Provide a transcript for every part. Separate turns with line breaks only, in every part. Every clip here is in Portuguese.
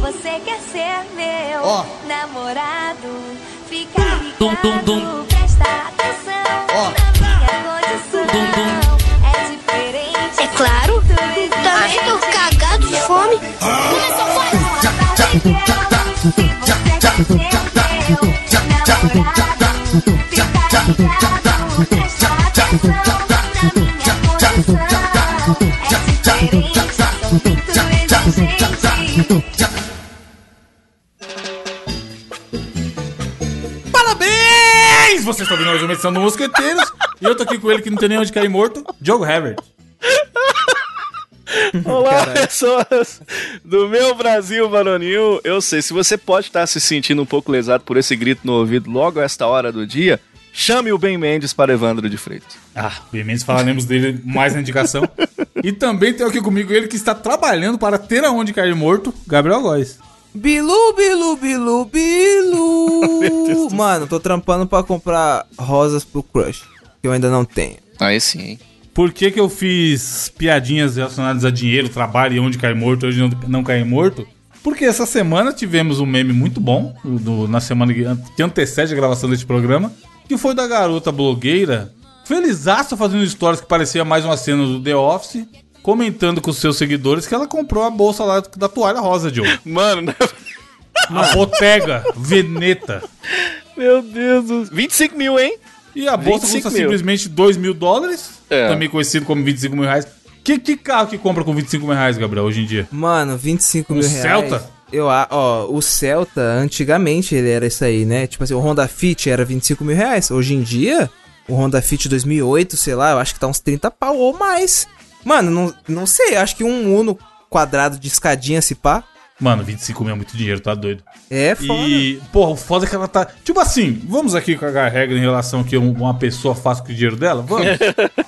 Você quer ser meu
Ó.
namorado? Fica ligado,
Dum, dum, dum.
presta atenção
Ó.
na minha condição.
Dum, dum.
É diferente.
É claro. Também tô cagado de fome.
Parabéns! Vocês estão ouvindo mais uma edição do Mosqueteiros. e eu tô aqui com ele que não tem nem onde cair morto, Diogo Herbert.
Olá, pessoas do meu Brasil varonil. Eu sei, se você pode estar se sentindo um pouco lesado por esse grito no ouvido logo a esta hora do dia, chame o Ben Mendes para Evandro de Freitas.
Ah, bem menos falaremos dele mais na indicação. e também tem aqui comigo ele que está trabalhando para ter aonde cair morto, Gabriel Góes.
Bilu, bilu, bilu, bilu. Mano, tô trampando pra comprar rosas pro crush. Que eu ainda não tenho.
Aí sim, hein?
Por que, que eu fiz piadinhas relacionadas a dinheiro, trabalho e onde cair morto, hoje não, não cair morto? Porque essa semana tivemos um meme muito bom, do- na semana que, an- que antecede a gravação deste programa, que foi da garota blogueira, felizaça fazendo stories que parecia mais uma cena do The Office, comentando com os seus seguidores que ela comprou a bolsa lá da toalha rosa, Joe.
Mano, né?
A Bottega Veneta.
meu Deus do céu. 25 mil, hein?
E a bolsa
25
custa
mil.
simplesmente 2 mil dólares,
É.
também conhecido como 25 mil reais. Que, que carro que compra com 25 mil reais, Gabriel, hoje em dia?
Mano, 25
Um
mil reais.
Celta?
Eu, a- ó, o Celta, antigamente ele era isso aí, né? Tipo assim, o Honda Fit era 25 mil reais. Hoje em dia, o Honda Fit 2008, sei lá, eu acho que tá uns 30 pau ou mais. Mano, não, não sei, acho que um Uno quadrado de escadinha se pá.
Mano, 25 mil é muito dinheiro, tá doido.
É foda.
E, porra, o foda é que ela tá. Tipo assim, vamos aqui cagar a regra em relação que um- uma pessoa faz com o dinheiro dela? Vamos.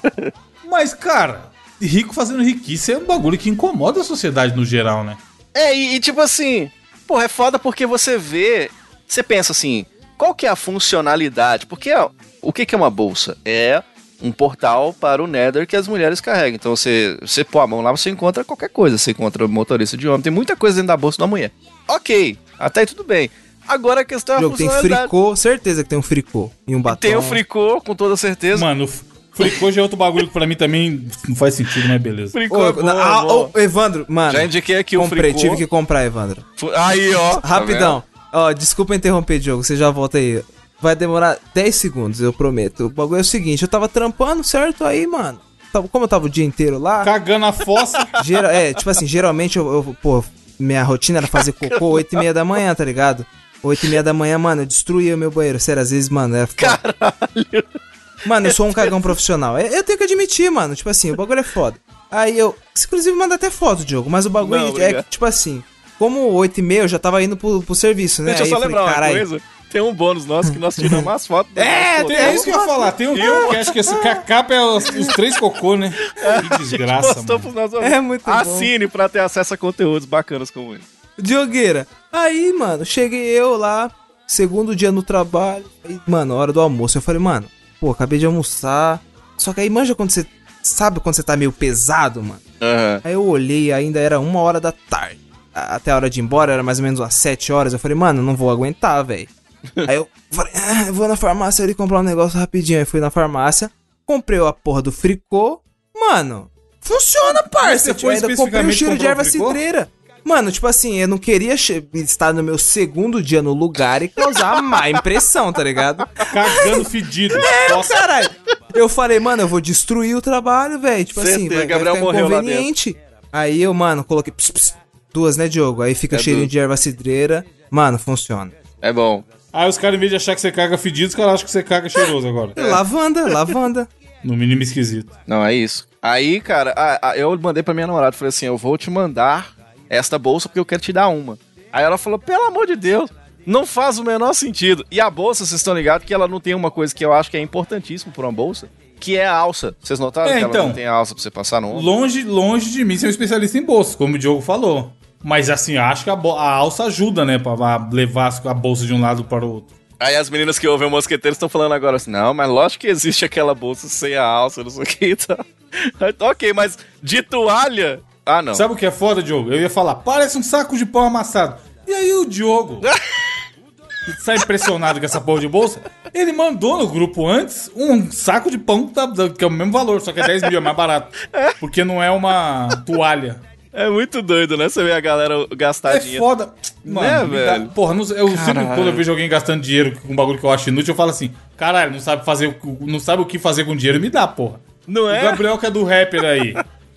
Mas, cara, rico fazendo riquice é um bagulho que incomoda a sociedade no geral, né?
É, e, e tipo assim, porra, é foda porque você vê, você pensa assim, qual que é a funcionalidade? Porque ó, o que, que é uma bolsa? É um portal para o Nether que as mulheres carregam. Então você, você pôr a mão lá, você encontra qualquer coisa. Você encontra motorista de homem, tem muita coisa dentro da bolsa da mulher. Ok, até aí tudo bem. Agora a questão é
O
a
jogo tem fricô, certeza que tem um fricô e um batom.
Tem o fricô, com toda certeza.
Mano, fricô já é outro bagulho que pra mim também não faz sentido, mas beleza.
fricô
Ô,
é
na-
é
ah,
bom.
ô, Evandro, mano.
Já indiquei aqui o
comprei,
fricô.
tive que comprar, Evandro.
Aí, ó. tá
Rapidão. Ó, desculpa interromper, Diogo. Você já volta aí. Vai demorar 10 segundos, eu prometo. O bagulho é o seguinte, eu tava trampando, certo? Aí, mano. tava- Como eu tava o dia inteiro lá.
Cagando a fossa.
gera- é, tipo assim, geralmente eu, eu- Pô, minha rotina era fazer cocô 8 e meia da manhã, tá ligado? 8 e meia da manhã, mano, eu destruía o meu banheiro. Sério, às vezes, mano, era foda. Mano, eu sou um cagão profissional. É, Eu tenho que admitir, mano. Tipo assim, o bagulho é foda. Aí eu. Inclusive, manda até foto, Diogo. Mas o bagulho
Não,
é tipo assim. Como 8 e meia eu já tava indo pro, pro serviço, né?
Deixa eu
Aí
só
falei,
lembrar uma
"Caralho,
coisa. Tem um bônus nosso que nós tiramos as fotos.
É,
Pô,
É isso que eu ia falar. Tem um tem um que acho que, esse, capa é os, os três cocô, né? Que desgraça, mano.
nossos.
É muito bom.
Assine pra ter acesso a conteúdos bacanas como esse.
Diogueira. Aí, mano, cheguei eu lá, segundo dia no trabalho. Aí, mano, hora do almoço. Eu falei, mano, pô, acabei de almoçar. Só que aí manja quando você. Sabe quando você tá meio pesado, mano?
Aham.
Aí eu olhei e ainda era uma hora da tarde. Até a hora de ir embora era mais ou menos umas sete horas. Eu falei, mano, não vou aguentar, velho. Aí eu falei, ah, eu vou na farmácia ali comprar um negócio rapidinho. Aí fui na farmácia, comprei a porra do fricô. Mano, funciona, parça. Eu ainda comprei um cheiro de erva cidreira. Mano, tipo assim, eu não queria estar no meu segundo dia no lugar e causar má impressão, tá ligado?
Cagando fedido.
É,
Nossa,
caralho. Eu falei, mano, eu vou destruir o trabalho, velho. Tipo assim, vai,
Gabriel
vai ficar
morreu lá
inconveniente. Aí eu, mano, coloquei ps, ps, duas, né, Diogo? Aí fica
É
cheirinho
duas.
de erva cidreira. Mano, funciona.
É bom.
Aí os caras, em vez de achar que você caga fedido, os caras acham que você caga cheiroso agora.
Lavanda, lavanda.
No mínimo esquisito.
Não, é isso. Aí, cara, a- a- eu mandei pra minha namorada, falei assim, eu vou te mandar esta bolsa porque eu quero te dar uma. Aí ela falou, pelo amor de Deus, não faz o menor sentido. E a bolsa, vocês estão ligados que ela não tem uma coisa que eu acho que é importantíssimo pra uma bolsa, que é a alça. Vocês notaram
É,
que
então.
ela não tem alça pra você passar no ombro?
Longe, longe de mim ser um especialista em bolsa, como o Diogo falou. Mas assim, acho que a, a alça ajuda, né? Pra levar a bolsa de um lado para o outro.
Aí as meninas que ouvem o mosqueteiro estão falando agora assim, não, mas lógico que existe aquela bolsa sem a alça, não sei o que e tal. Aí, ok, mas de toalha, Ah, não.
Sabe o que é foda, Diogo? Eu ia falar, parece um saco de pão amassado. E aí o Diogo, que sai impressionado com essa porra de bolsa, ele mandou no grupo antes um saco de pão que tá- que é o mesmo valor, só que é 10 mil, é mais barato. Porque não é uma toalha.
É muito doido, né? Você vê a galera gastar
É
dinheiro.
foda. Mano,
Né,
me dá-
velho?
porra, não- eu sempre quando eu vejo alguém gastando dinheiro com um bagulho que eu acho inútil, eu falo assim, caralho, não sabe fazer, o- não sabe o que fazer com dinheiro, me dá, porra.
Não
O
é?
Gabriel que é do rapper aí,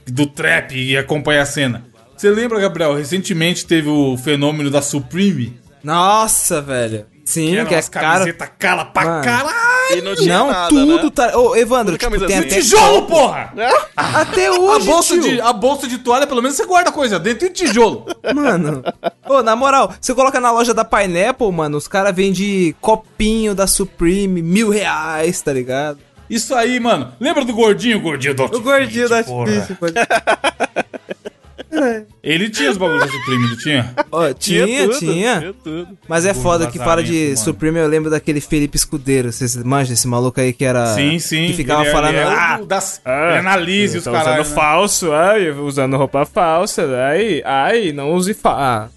do trap e acompanha a cena. Você lembra, Gabriel, recentemente teve o fenômeno da Supreme?
Nossa, velho. Sim,
Que
que é
camiseta cala pra
Mano.
caralho.
E não tinha
Não,
nada,
tudo
né?
tá. Ô, Evandro,
Tudo
tipo, tem
assim.
até.
Tijolo, porra!
Até
A
hoje,
bolsa,
tio.
de, a bolsa de toalha, pelo menos você guarda coisa dentro de tijolo.
Mano. Ô, na moral, você coloca na loja da Pineapple, mano, os caras vendem copinho da Supreme, mil reais, tá ligado?
Isso aí, mano. Lembra do gordinho? O gordinho do
O gordinho da. Supreme. Pode-
Ele tinha os bagulhos da Supreme, não tinha?
Ó, tinha,
tudo,
tinha.
Tinha tudo.
Mas é foda que fala de
mano.
Supreme, eu lembro daquele Felipe Escudeiro. Vocês manjam esse maluco aí que era.
Sim, sim.
Que ficava
Ele é-
falando.
ele é o
ah,
das, ele analisa os
tá
caras.
usando falso, ai, usando roupa falsa, ai, ai, não use fa...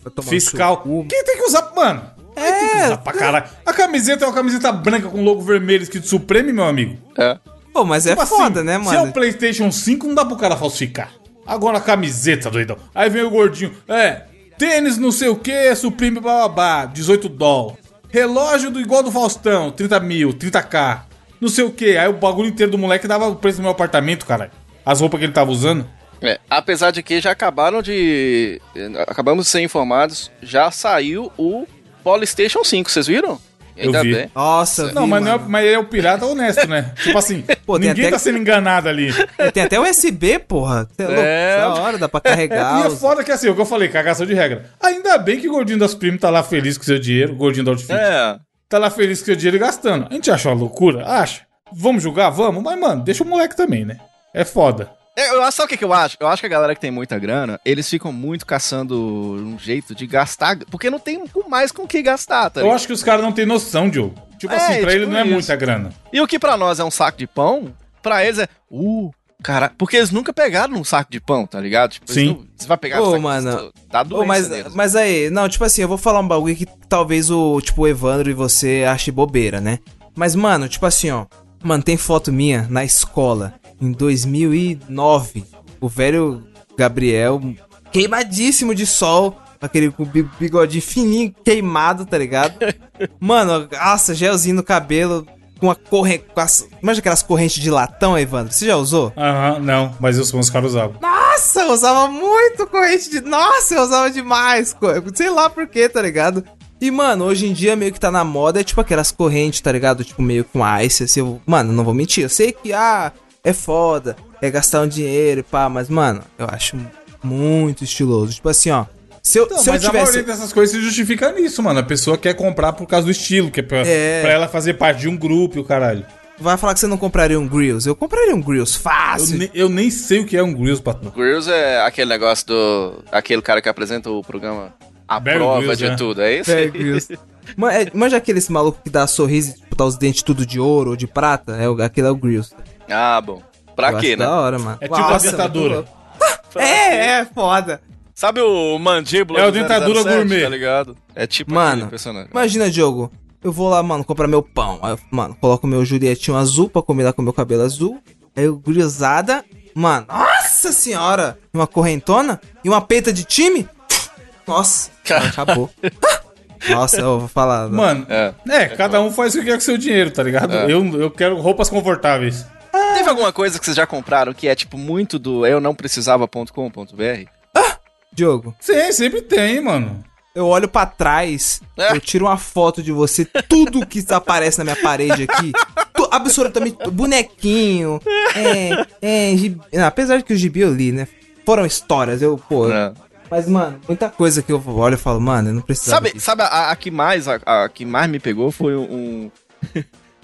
Ah,
Fiscal.
cu.
Quem tem que usar, mano? É. Tem que usar pra caralho. A camiseta é uma camiseta branca com logo vermelho escrito Supreme, meu amigo.
É.
Pô, mas é
Tipo assim,
foda, né,
Se é o
mano?
PlayStation 5, não dá pro cara falsificar. Agora a camiseta, doidão. Aí vem o gordinho. É, tênis não sei o que, Supreme bababá, 18 doll. Relógio do igual do Faustão, 30 mil, 30k. Não sei o que. Aí o bagulho inteiro do moleque dava o preço do meu apartamento, cara. As roupas que ele tava usando.
É, apesar de que já acabaram de. Acabamos de ser informados, já saiu o PlayStation 5, vocês viram?
Eu vi.
Nossa,
Não,
vi,
mas, não é, mas ele é o pirata honesto, né? Tipo assim,
Pô,
ninguém
até
tá sendo enganado ali.
Tem até USB, porra. É, louco,
É.
da hora, dá pra
É,
carregar.
e é
os-
foda que assim, o que eu falei, cagação de regra. Ainda bem que o gordinho das primas tá lá feliz com seu dinheiro, o gordinho da Outfit.
É.
Tá lá feliz com seu dinheiro e gastando. A gente acha uma loucura? Acha. Vamos julgar? Vamos. Mas, mano, deixa o moleque também, né? É foda.
É, Eu, sabe o que, que eu acho? Eu acho que a galera que tem muita grana, eles ficam muito caçando um jeito de gastar, porque não tem mais com o que gastar, tá
Eu acho que os caras não têm noção, Diogo. Tipo
É,
assim, pra
tipo
ele não é
isso.
muita grana.
E o que pra nós é um saco de pão, pra eles é, uh, cara, porque eles nunca pegaram um saco de pão, tá ligado? Tipo, eles
Sim.
não- você vai pegar
Ô,
um saco
mano.
Tá
Ô,
doente
mas,
neles.
mas aí, não, tipo assim, eu vou falar um bagulho que talvez o, tipo, o Evandro e você ache bobeira, né? Mas, mano, tipo assim, ó. Mano, tem foto minha na escola, em 2009. O velho Gabriel, queimadíssimo de sol, aquele com bi- bigodinho fininho, queimado, tá ligado? Mano, nossa, gelzinho no cabelo, com a corrente. Imagina aquelas correntes de latão, Evandro? Você já usou?
Aham, não. Mas os os caras usavam.
Nossa, eu usava muito corrente de. Nossa, eu usava demais. Sei lá por quê, tá ligado? E, mano, hoje em dia meio que tá na moda, é tipo aquelas correntes, tá ligado? Tipo, meio com ice, assim. Eu... Mano, não vou mentir. Eu sei que, ah, é foda, é gastar um dinheiro e pá, mas, mano, eu acho muito estiloso. Tipo assim, ó. Se eu,
Não,
se eu
mas a
tivesse.
maioria dessas coisas se justifica nisso, mano. A pessoa quer comprar por causa do estilo, que é pra,
É.
pra ela fazer parte de um grupo e o caralho.
Vai falar que você não compraria um Grills. Eu compraria um Grills
Eu,
fácil.
ne- eu nem sei o que é um Grills, patrão.
Grills é aquele negócio do. aquele cara que apresenta o programa A
Bear
Prova
Grylls,
de
né?
Tudo, é isso?
Bear Grylls. Ma- é- Manja aquele esse maluco que dá sorriso e tipo, tá os dentes tudo de ouro ou de prata? É, o- aquele é o Grills.
Ah, bom. Pra
Eu
quê,
acho
né?
Da hora, mano.
É tipo a dentadura.
muito louco. É, é, foda.
Sabe o mandíbula
É o dentadura
007,
gourmet.
Tá ligado? É tipo
Mano,
personagem.
Imagina, Diogo. Eu vou lá, mano, comprar meu pão. Aí eu, mano, coloco meu Julietinho azul pra combinar com meu cabelo azul. Aí eu grisalada. Mano, nossa senhora! Uma correntona e uma peita de time? Nossa,
Cara.
acabou. Nossa, eu vou falar.
Mano,
É.
é, cada um faz o que quer com seu dinheiro, tá ligado?
É.
Eu, eu quero roupas confortáveis.
Teve alguma coisa que vocês já compraram que é tipo muito do eu não precisava.com.br?
Diogo,
Sim, sempre tem, mano.
eu olho pra trás,
É.
eu tiro uma foto de você, tudo que aparece na minha parede aqui, tu- absolutamente, bonequinho, é, é, gibi, não, apesar de que o gibi eu li, né, foram histórias, eu, pô,
É.
mas, mano, muita coisa que eu olho e falo, mano, eu não precisava
Sabe,
disso.
sabe a, a que mais a, a que mais me pegou foi um.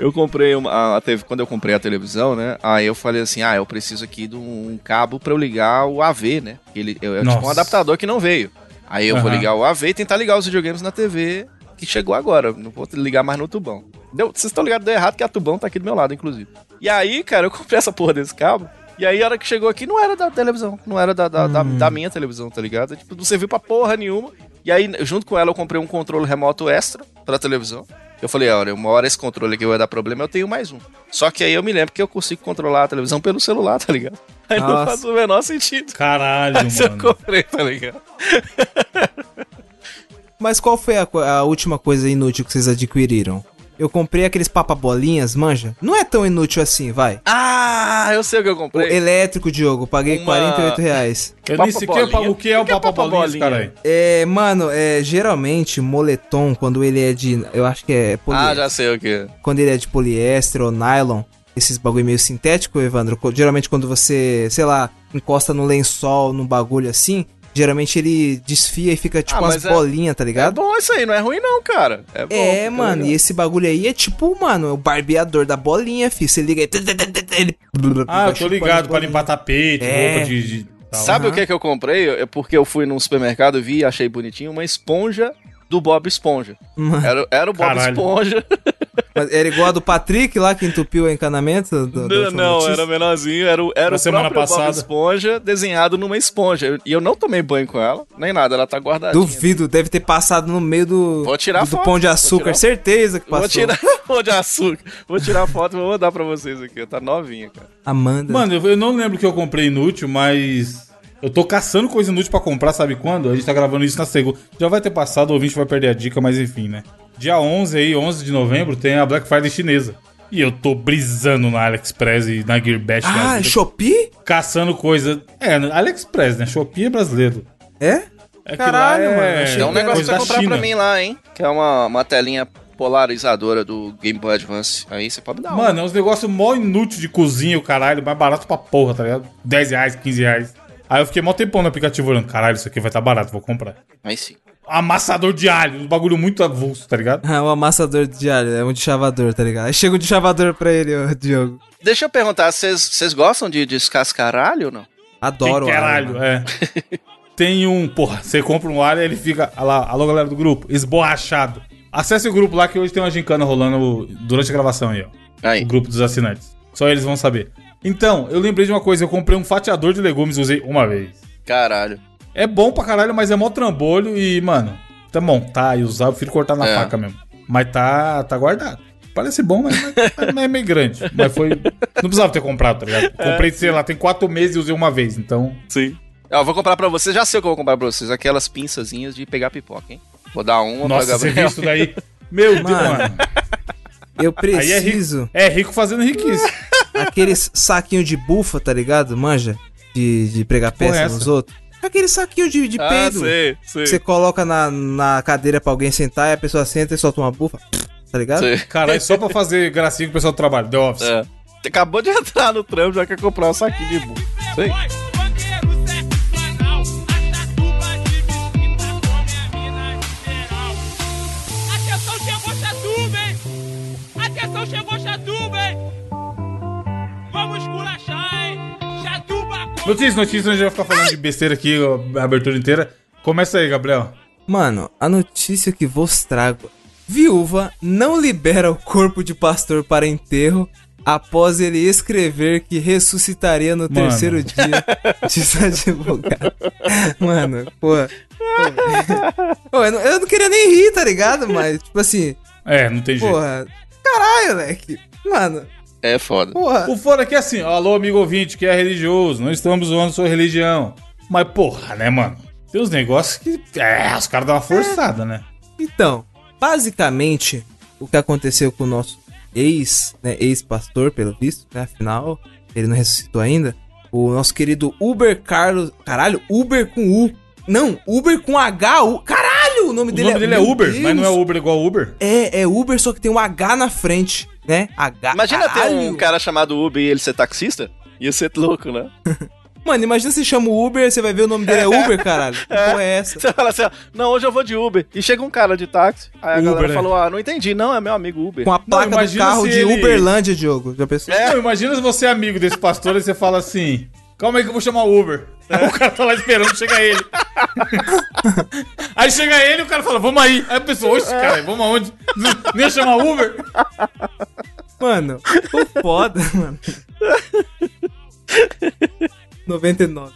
Eu comprei uma, a TV, quando eu comprei a televisão, né? Aí eu falei assim, ah, eu preciso aqui de um cabo pra eu ligar o AV, né? Ele é, é tipo um adaptador que não veio. Aí eu vou
Aham.
ligar o AV e tentar ligar os videogames na TV que chegou agora. Não vou ligar mais no tubão. Deu, vocês estão ligados deu errado que a tubão tá aqui do meu lado, inclusive. E aí, cara, eu comprei essa porra desse cabo. E aí, a hora que chegou aqui, não era da televisão. Não era da, da,
Hum.
da, da minha televisão, tá ligado? Tipo, não serviu pra porra nenhuma. E aí, junto com ela, eu comprei um controle remoto extra pra televisão. Eu falei, olha, uma hora esse controle aqui vai dar problema, eu tenho mais um. Só que aí eu me lembro que eu consigo controlar a televisão pelo celular, tá ligado? Aí não
Nossa.
faz o menor sentido.
Caralho,
eu
mano.
comprei, tá ligado?
Mas qual foi a, a última coisa inútil que vocês adquiriram? Eu comprei aqueles papabolinhas, manja? Não é tão inútil assim, vai.
Ah, eu sei o que eu
O
comprei.
elétrico, Diogo, paguei
Uma-
48 reais.
Eu nem
Papa
sei o que é,
bolinha?
o que é o
O que é
caralho.
É, mano, é, geralmente moletom, quando ele é de. Eu acho que é
Ah,
poliéster.
já sei o que.
Quando ele é de poliéster ou nylon, esses bagulho meio sintético, Evandro. Geralmente quando você, sei lá, encosta no lençol, num bagulho assim, geralmente ele desfia e fica tipo
Ah,
umas
mas é-
bolinhas, tá
É
ligado?
bom isso aí, não é ruim não, cara. É, bom,
É, mano, e esse bagulho aí é tipo, mano, é o barbeador da bolinha, fi. Você liga aí. Ele...
Ah, eu tô ligado, pra limpar tapete,
É.
roupa de... de tal.
Sabe
Aham.
o que que eu comprei? É porque eu fui num supermercado, vi e achei bonitinho uma esponja do Bob Esponja.
Mano,
Era, era o Bob
Caralho.
Esponja.
mas era igual a do Patrick lá que entupiu o encanamento? Do, da
Não, não, era menorzinho, era, o- era o
semana
próprio Bob
passada.
Esponja desenhado numa esponja. E eu não tomei banho com ela, nem nada, ela tá guardadinha.
Duvido, deve ter passado no meio do,
Vou tirar
do, do pão de
vou
açúcar,
tirar-
certeza que passou.
Vou tirar pão de açúcar. Vou tirar a foto e vou mandar pra vocês aqui. Tá novinha, cara.
Amanda.
Mano, eu, eu não lembro o que eu comprei inútil, mas... Eu tô caçando coisa inútil pra comprar, sabe quando? A gente tá gravando isso na segunda. Já vai ter passado, o ouvinte vai perder a dica, mas enfim, né? Dia 11 aí, 11 de novembro, tem a Black Friday chinesa. E eu tô brisando na AliExpress e na Gearbest.
ah,
vida,
Shopee?
caçando coisa... É, AliExpress, né? Shopee é brasileiro.
É?
É que
Caralho,
lá
mano, achei
Tem um negócio pra comprar pra
China.
mim lá, hein? Que é uma, uma telinha polarizadora do Game Boy Advance. Aí você pode dar uma.
Mano, é uns negócios mó inútil de cozinha, o caralho, mais barato pra porra, tá ligado? 10 reais, 15 reais. Aí eu fiquei mó tempão no aplicativo olhando, caralho, isso aqui vai tá barato, vou comprar.
Aí sim.
Amassador de alho, um bagulho muito avulso, tá ligado?
Ah, o amassador de alho, é um deschavador, tá ligado? Aí chega um deschavador pra ele, ô Diogo.
Deixa eu perguntar, vocês gostam de descascar alho ou não?
Adoro alho,
caralho,
mano.
é. Tem um, porra, você compra um alho e ele fica, lá, alô galera do grupo, esborrachado. Acesse o grupo lá que hoje tem uma gincana rolando durante a gravação aí, ó.
Aí.
o grupo dos assinantes. Só eles vão saber. Então, eu lembrei de uma coisa, eu comprei um fatiador de legumes e usei uma vez.
Caralho.
É bom pra caralho, mas é mó trambolho e, mano, tá bom, tá, e usar, eu prefiro cortar na
É.
faca mesmo. Mas tá, tá guardado. Parece bom, mas, mas- mas é meio grande. Mas foi. Não precisava ter comprado, tá ligado? Comprei, sei lá, tem quatro meses e usei uma vez, então.
Sim. Eu vou comprar pra vocês, já sei o que eu vou comprar pra vocês. Aquelas pinçazinhas de pegar pipoca, hein? Vou dar uma
Nossa,
pra
você viu
Gabriel.
isso daí? Meu Deus,
Mano.
mano.
Eu
Aí é rico,
preciso
é rico fazendo riquice.
Aqueles saquinho de bufa, tá ligado? Manja? De, de pregar peça nos outros. Aquele saquinho de, de
Ah,
peido.
sei, sei.
Você coloca na, na cadeira pra alguém sentar e a pessoa senta e solta uma bufa. Tá ligado?
sei.
Caralho, só pra fazer gracinha com o pessoal do trabalho. The Office.
É. Você acabou de entrar no trampo, já quer comprar um saquinho de burro. Sei.
Notícias, notícias, a gente vai ficar falando de besteira aqui a abertura inteira. Começa aí, Gabriel.
Mano, a notícia que vos trago. Viúva não libera o corpo de pastor para enterro após ele escrever que ressuscitaria no terceiro dia, diz a advogada. Mano, porra. Pô, eu, não, eu não queria nem rir, tá ligado? Mas, tipo assim,
É, não tem jeito.
porra. Caralho, moleque. Mano,
É foda.
porra.
O fora aqui é assim, ó, alô amigo ouvinte que é religioso, não estamos zoando sua religião. Mas porra, né, mano? Tem uns negócios que. É, os caras dão uma forçada, né?
Então, basicamente, o que aconteceu com o nosso ex, né, ex-pastor, pelo visto, né, afinal, ele não ressuscitou ainda, o nosso querido Uber Carlos, caralho, Uber com U, não, Uber com H, U, caralho, o nome
O
dele
nome dele é Uber,
Deus.
mas não é Uber igual Uber.
É, é Uber, só que tem um H na frente, né, H,
Imagina ter um cara chamado Uber e ele ser taxista? Ia ser louco, né?
Mano, imagina você chama o Uber, você vai ver o nome dele é Uber, caralho, que porra é essa?
Você fala assim, ó, não, hoje eu vou de Uber. E chega um cara de táxi. Aí a
Uber,
galera
né?
falou, ah, não entendi, não, é meu amigo Uber.
Com a placa do
imagina
carro
se
de
ele-
Uberlândia, Diogo, já pensou?
É.
Não, imagina se você é amigo desse pastor e você fala assim: calma aí que eu vou chamar o Uber. Aí o cara tá lá esperando, chega ele. aí chega ele e o cara fala, vamos aí. Aí a pessoa, oxe, cara, vamos aonde? Nem chamar Uber?
Mano, o foda, mano. 99.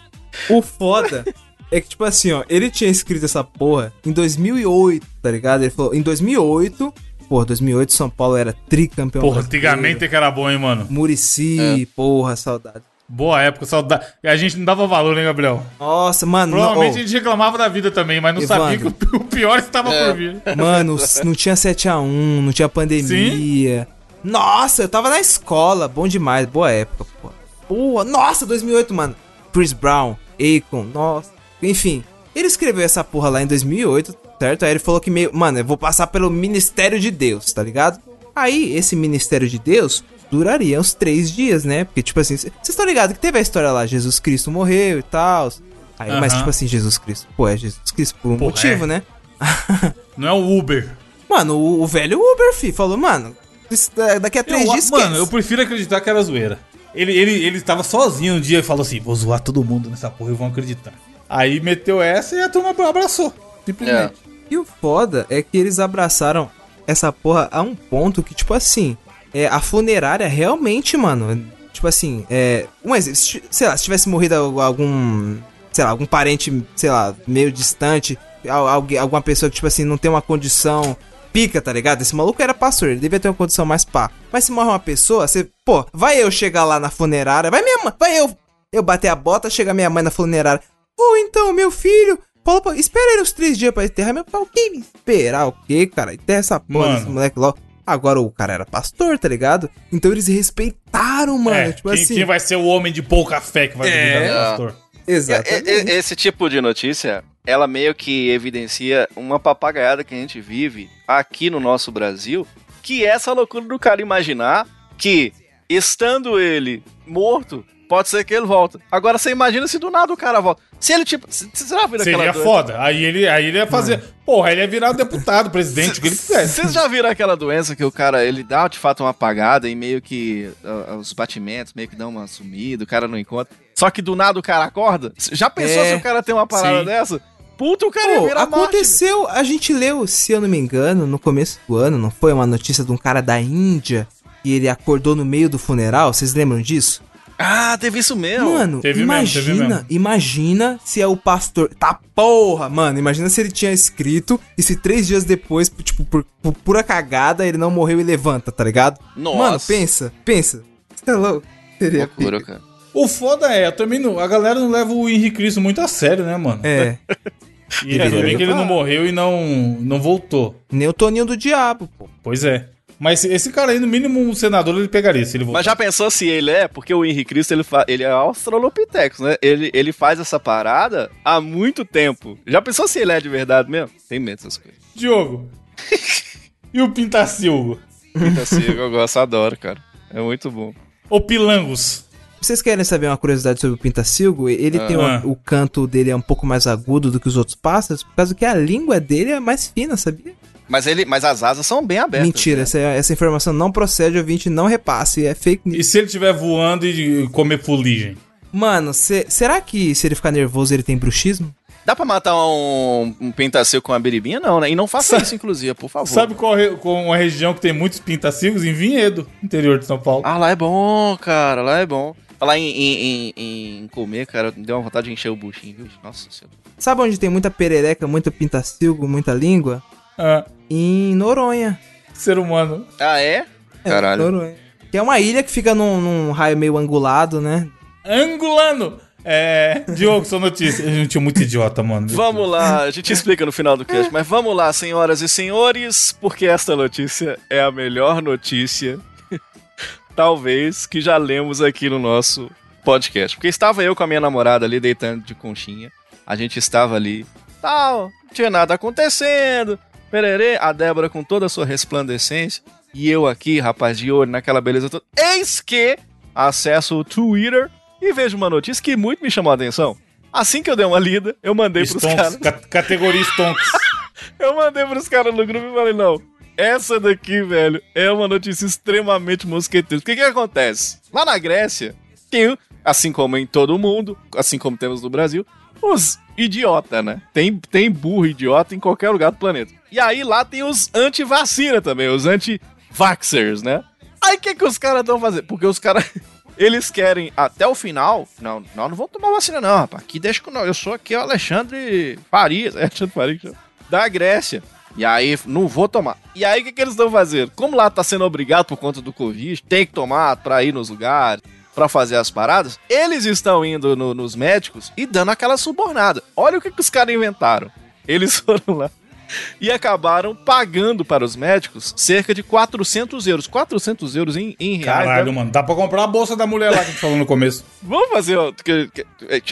O foda é que, tipo assim, ó, ele tinha escrito essa porra em 2008, tá ligado? Ele falou, em 2008, porra, 2008 São Paulo era tricampeão
Porra, antigamente é que era bom, hein, mano?
Murici, porra, saudade.
Boa época, saudade. E a gente não dava valor, hein, Gabriel?
Nossa, mano,
Provavelmente
não,
a gente reclamava da vida também, mas não sabia que
Evandro.
o pior estava
É.
por vir.
oh, mano, não tinha 7x1, não tinha pandemia. Nossa, eu tava na escola, bom demais, boa época, pô. Porra, nossa, 2008, mano. Chris Brown, Akon, nossa. Enfim, ele escreveu essa porra lá em 2008, certo? Aí ele falou que meio, mano, eu vou passar pelo Ministério de Deus, tá ligado? Aí, esse Ministério de Deus duraria uns três dias, né? Porque, tipo assim, vocês estão ligados que teve a história lá, Jesus Cristo morreu e tal. Aí, mas,
Aham.
tipo assim, Jesus Cristo, pô, é Jesus Cristo por um
Porra,
motivo,
é.
né?
Não é o Uber.
Mano, o, o velho Uber, fi, falou, mano, daqui a três
Eu-
dias
mano,
esquece.
eu prefiro acreditar que era zoeira. Ele, ele, ele tava sozinho um dia e falou assim: vou zoar todo mundo nessa porra e vão acreditar. Aí meteu essa e a turma abraçou. Simplesmente.
E o foda é que eles abraçaram essa porra a um ponto que, tipo assim, é, a funerária realmente, mano, tipo assim, é. Um exemplo, se- sei lá, se tivesse morrido al- algum. Sei lá, algum parente, sei lá, meio distante, al- alguém, alguma pessoa que, tipo assim, não tem uma condição pica, tá ligado? Esse maluco era pastor, ele devia ter uma condição mais pá. Mas se morre uma pessoa, você, pô, vai eu chegar lá na funerária, vai minha mãe, vai eu, eu bater a bota, chega minha mãe na funerária. Ou então, meu filho, Paulo, Paulo, espera aí uns três dias pra enterrar meu pai. O que me esperar? O que, cara? Enterra essa porra desse moleque logo. Agora o cara era pastor, tá ligado? Então eles respeitaram, mano.
É,
tipo
quem,
assim.
quem vai ser o homem de pouca fé que vai
É.
do pastor?
É,
Exatamente.
é, é, Esse tipo de notícia, ela meio que evidencia uma papagaiada que a gente vive aqui no nosso Brasil, que é essa loucura do cara imaginar que, estando ele morto, pode ser que ele volta. Agora você imagina se do nada o cara volta. Se ele, tipo. se- Você já viu aquela
Seria
doença?
foda. Aí ele, aí ele ia fazer. Porra, ele ia virar deputado, presidente, o que ele quisesse.
Vocês já viram aquela doença que o cara, ele dá de fato uma apagada e meio que ah, os batimentos meio que dão uma sumida, o cara não encontra. Só que do nada o cara acorda? Já pensou
É,
se o cara tem uma parada
sim.
dessa? Puta, o cara
Pô, aconteceu, a gente leu, se eu não me engano, no começo do ano, não foi uma notícia de um cara da Índia e ele acordou no meio do funeral? Vocês lembram disso?
Ah, teve isso mesmo.
Mano,
Teve mesmo,
imagina,
mesmo.
imagina se é o pastor. Tá porra, mano. Imagina se ele tinha escrito e se três dias depois, tipo, por, por pura cagada, ele não morreu e levanta, tá ligado?
Nossa.
Mano, pensa, pensa. Você é louco? Seria
Loucura, cara.
O foda é, também não, a galera não leva o Henrique Cristo muito a sério, né, mano?
É,
E ainda
deveria
bem que ele não morreu e não, não voltou.
nem o Toninho do Diabo, pô.
Pois é. Mas esse- cara aí, no mínimo, um senador ele pegaria se ele voltar.
Mas já pensou se ele é? Porque o Henrique Cristo, ele, fa... ele é Australopithecus, né? Ele, ele faz essa parada há muito tempo. Já pensou se ele é de verdade mesmo? Tem medo dessas coisas.
Diogo. e o Pintacilgo?
Pinta assim, eu gosto, adoro, cara. É muito bom.
O Pilangos?
Vocês querem saber uma curiosidade sobre o Pintacilgo? Ele tem
Ah.
uma- o canto dele é um pouco mais agudo do que os outros pássaros, por causa que a língua dele é mais fina, sabia?
Mas, ele, mas as asas são bem abertas.
Mentira,
né?
essa, essa informação não procede, ouvinte, não repasse, é fake news.
E se ele estiver voando e comer fuligem?
Mano, cê- será que se ele ficar nervoso ele tem bruxismo?
Dá pra matar um, um pintacil com uma biribinha? Não, né? E não faça isso, inclusive, por favor.
Sabe qual, re- qual uma região que tem muitos pintacilgos? Em Vinhedo, interior de São Paulo.
Ah, lá é bom, cara, lá é bom. Falar em, em, em, em comer, cara, deu uma vontade de encher o buchinho, viu? Nossa senhora.
Sabe onde tem muita perereca, muito pintacilgo, muita língua?
Ah,
Em Noronha.
ser humano.
Ah, é?
É,
Caralho.
Noronha. Que é uma ilha que fica num, num raio meio angulado, né?
Angulano! É. Diogo, sua notícia. A gente é muito idiota, mano.
Vamos lá, a gente explica no final do cast, mas vamos lá, senhoras e senhores, porque esta notícia é a melhor notícia, talvez, que já lemos aqui no nosso podcast. Porque estava eu com a minha namorada ali deitando de conchinha, a gente estava ali, tal, não tinha nada acontecendo, pererê, a Débora com toda a sua resplandecência, e eu aqui, rapaz, de olho naquela beleza toda. Eis que acesso o Twitter e vejo uma notícia que muito me chamou a atenção. Assim que eu dei uma lida, eu mandei pros
Stonks,
caras.
ca- categoria Stonks.
Eu mandei pros caras no grupo e falei, não, essa daqui, velho, é uma notícia extremamente mosqueteira. O que que acontece? Lá na Grécia, tem, assim como em todo mundo, assim como temos no Brasil, os idiota, né? Tem, tem burro idiota em qualquer lugar do planeta. E aí lá tem os anti-vacina também, os anti-vaxxers, né? Aí o que que os caras estão fazendo? Porque os caras... Eles querem até o final. Não, nós não vamos tomar vacina, não, rapaz. Aqui deixa com nós. Eu sou aqui o Alexandre Farias. É Alexandre que chama. da Grécia. E aí, não vou tomar. E aí, o que, que eles estão fazendo? Como lá tá sendo obrigado por conta do Covid, tem que tomar pra ir nos lugares, pra fazer as paradas, eles estão indo no- nos médicos e dando aquela subornada. Olha o que, que os caras inventaram. Eles foram lá e acabaram pagando para os médicos cerca de 400 euros. 400 euros em, em reais.
Caralho,
né?
mano. Dá pra comprar a bolsa da mulher lá que a gente falou no começo.
Vamos fazer. ó, deixa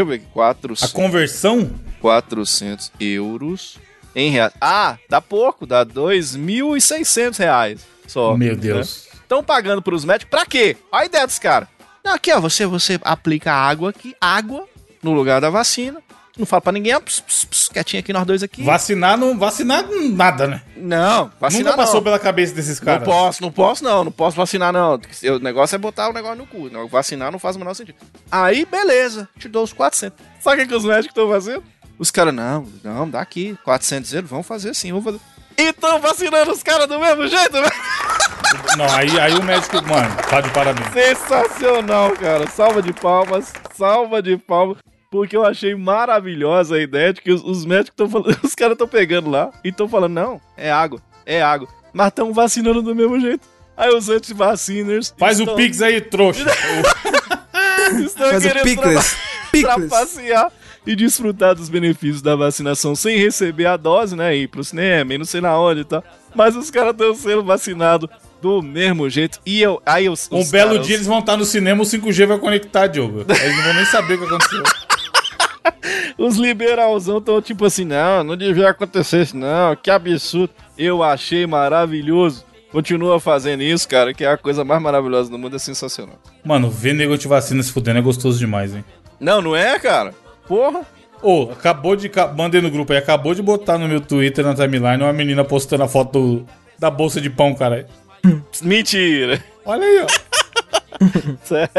eu ver aqui. 400,
A conversão
400 euros em reais. Ah, dá pouco. Dá 2.600 reais só.
Meu Deus.
Estão pagando para os médicos. Pra quê? Olha a ideia dos caras. Não, aqui, ó. Você, você aplica água aqui. Água no lugar da vacina. Não fala pra ninguém. ó, ps, ps, ps, quietinho aqui nós dois aqui.
Vacinar não. Vacinar nada, né?
Não, vacinar
Nunca passou
não.
pela cabeça desses
Não
caras.
posso, não posso não, não posso vacinar não. O negócio é botar o negócio no cu. Não, vacinar não faz o menor sentido. Aí, beleza, te dou os 400. Sabe o que, que os médicos estão fazendo? Os caras, não, não, dá aqui, 400 euros, vamos fazer sim, vamos fazer. E estão vacinando os caras do mesmo jeito, né?
Não, aí, aí o médico, mano, tá de parabéns.
Sensacional, cara. Salva de palmas, salva de palmas. Porque eu achei maravilhosa a ideia de que os, os médicos estão falando, os caras estão pegando lá e estão falando, não, é água, é água. Mas estão vacinando do mesmo jeito. Aí os antivaciners.
Faz
estão,
o Pix aí, trouxa.
Estão
Faz o
querendo
picles.
tra-
Picles.
trapacear e desfrutar dos benefícios da vacinação sem receber a dose, né? Ir pro cinema e não sei na onde e tal. Mas os caras estão sendo vacinados do mesmo jeito. E eu, aí os,
Um
os
belo
caras-
dia eles vão estar no cinema, o 5G vai conectar, Diogo. Eles não vão nem saber o que aconteceu.
Os liberalzão estão tipo assim, não, não devia acontecer isso, não, que absurdo. Eu achei maravilhoso. Continua fazendo isso, cara, que é a coisa mais maravilhosa do mundo, é sensacional.
Mano, ver nego de vacina se fudendo é gostoso demais, hein?
Não, não é, cara? Porra.
Ô, acabou de. Mandei no grupo aí, acabou de botar no meu Twitter, na timeline, uma menina postando a foto do- da bolsa de pão, cara.
Mentira.
Olha aí, ó.
Sério.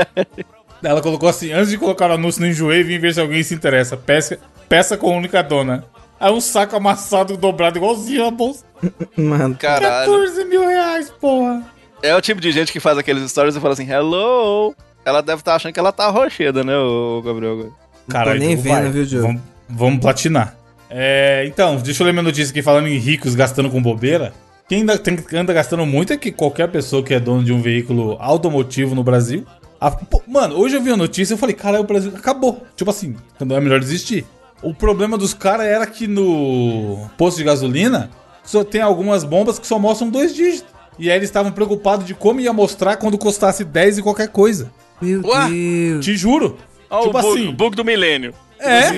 Ela colocou assim: antes de colocar o anúncio no enjoei, vim ver se alguém se interessa. Peça, peça com a única dona. Aí um saco amassado dobrado igualzinho a bolsa.
Mano,
Caralho.
14 mil reais, porra.
É o tipo de gente que faz aqueles stories e fala assim, hello. Ela deve estar achando que ela tá rocheda, né, o Gabriel?
Caralho,
nem
Diogo,
vendo,
vai.
viu, Diogo?
Vamos, vamos platinar. É, então, deixa eu ler minha notícia aqui falando em ricos gastando com bobeira. Quem ainda tem- anda gastando muito é que qualquer pessoa que é dono de um veículo automotivo no Brasil. a- pô, mano, hoje eu vi a notícia e eu falei, caralho, o Brasil acabou. Tipo assim, é melhor desistir. O problema dos caras era que no posto de gasolina só tem algumas bombas que só mostram dois dígitos. E aí eles estavam preocupados de como ia mostrar quando custasse 10 e qualquer coisa.
meu
Ué?
Deus.
Te juro.
Ó,
tipo
o bug,
assim.
bug do milênio.
É.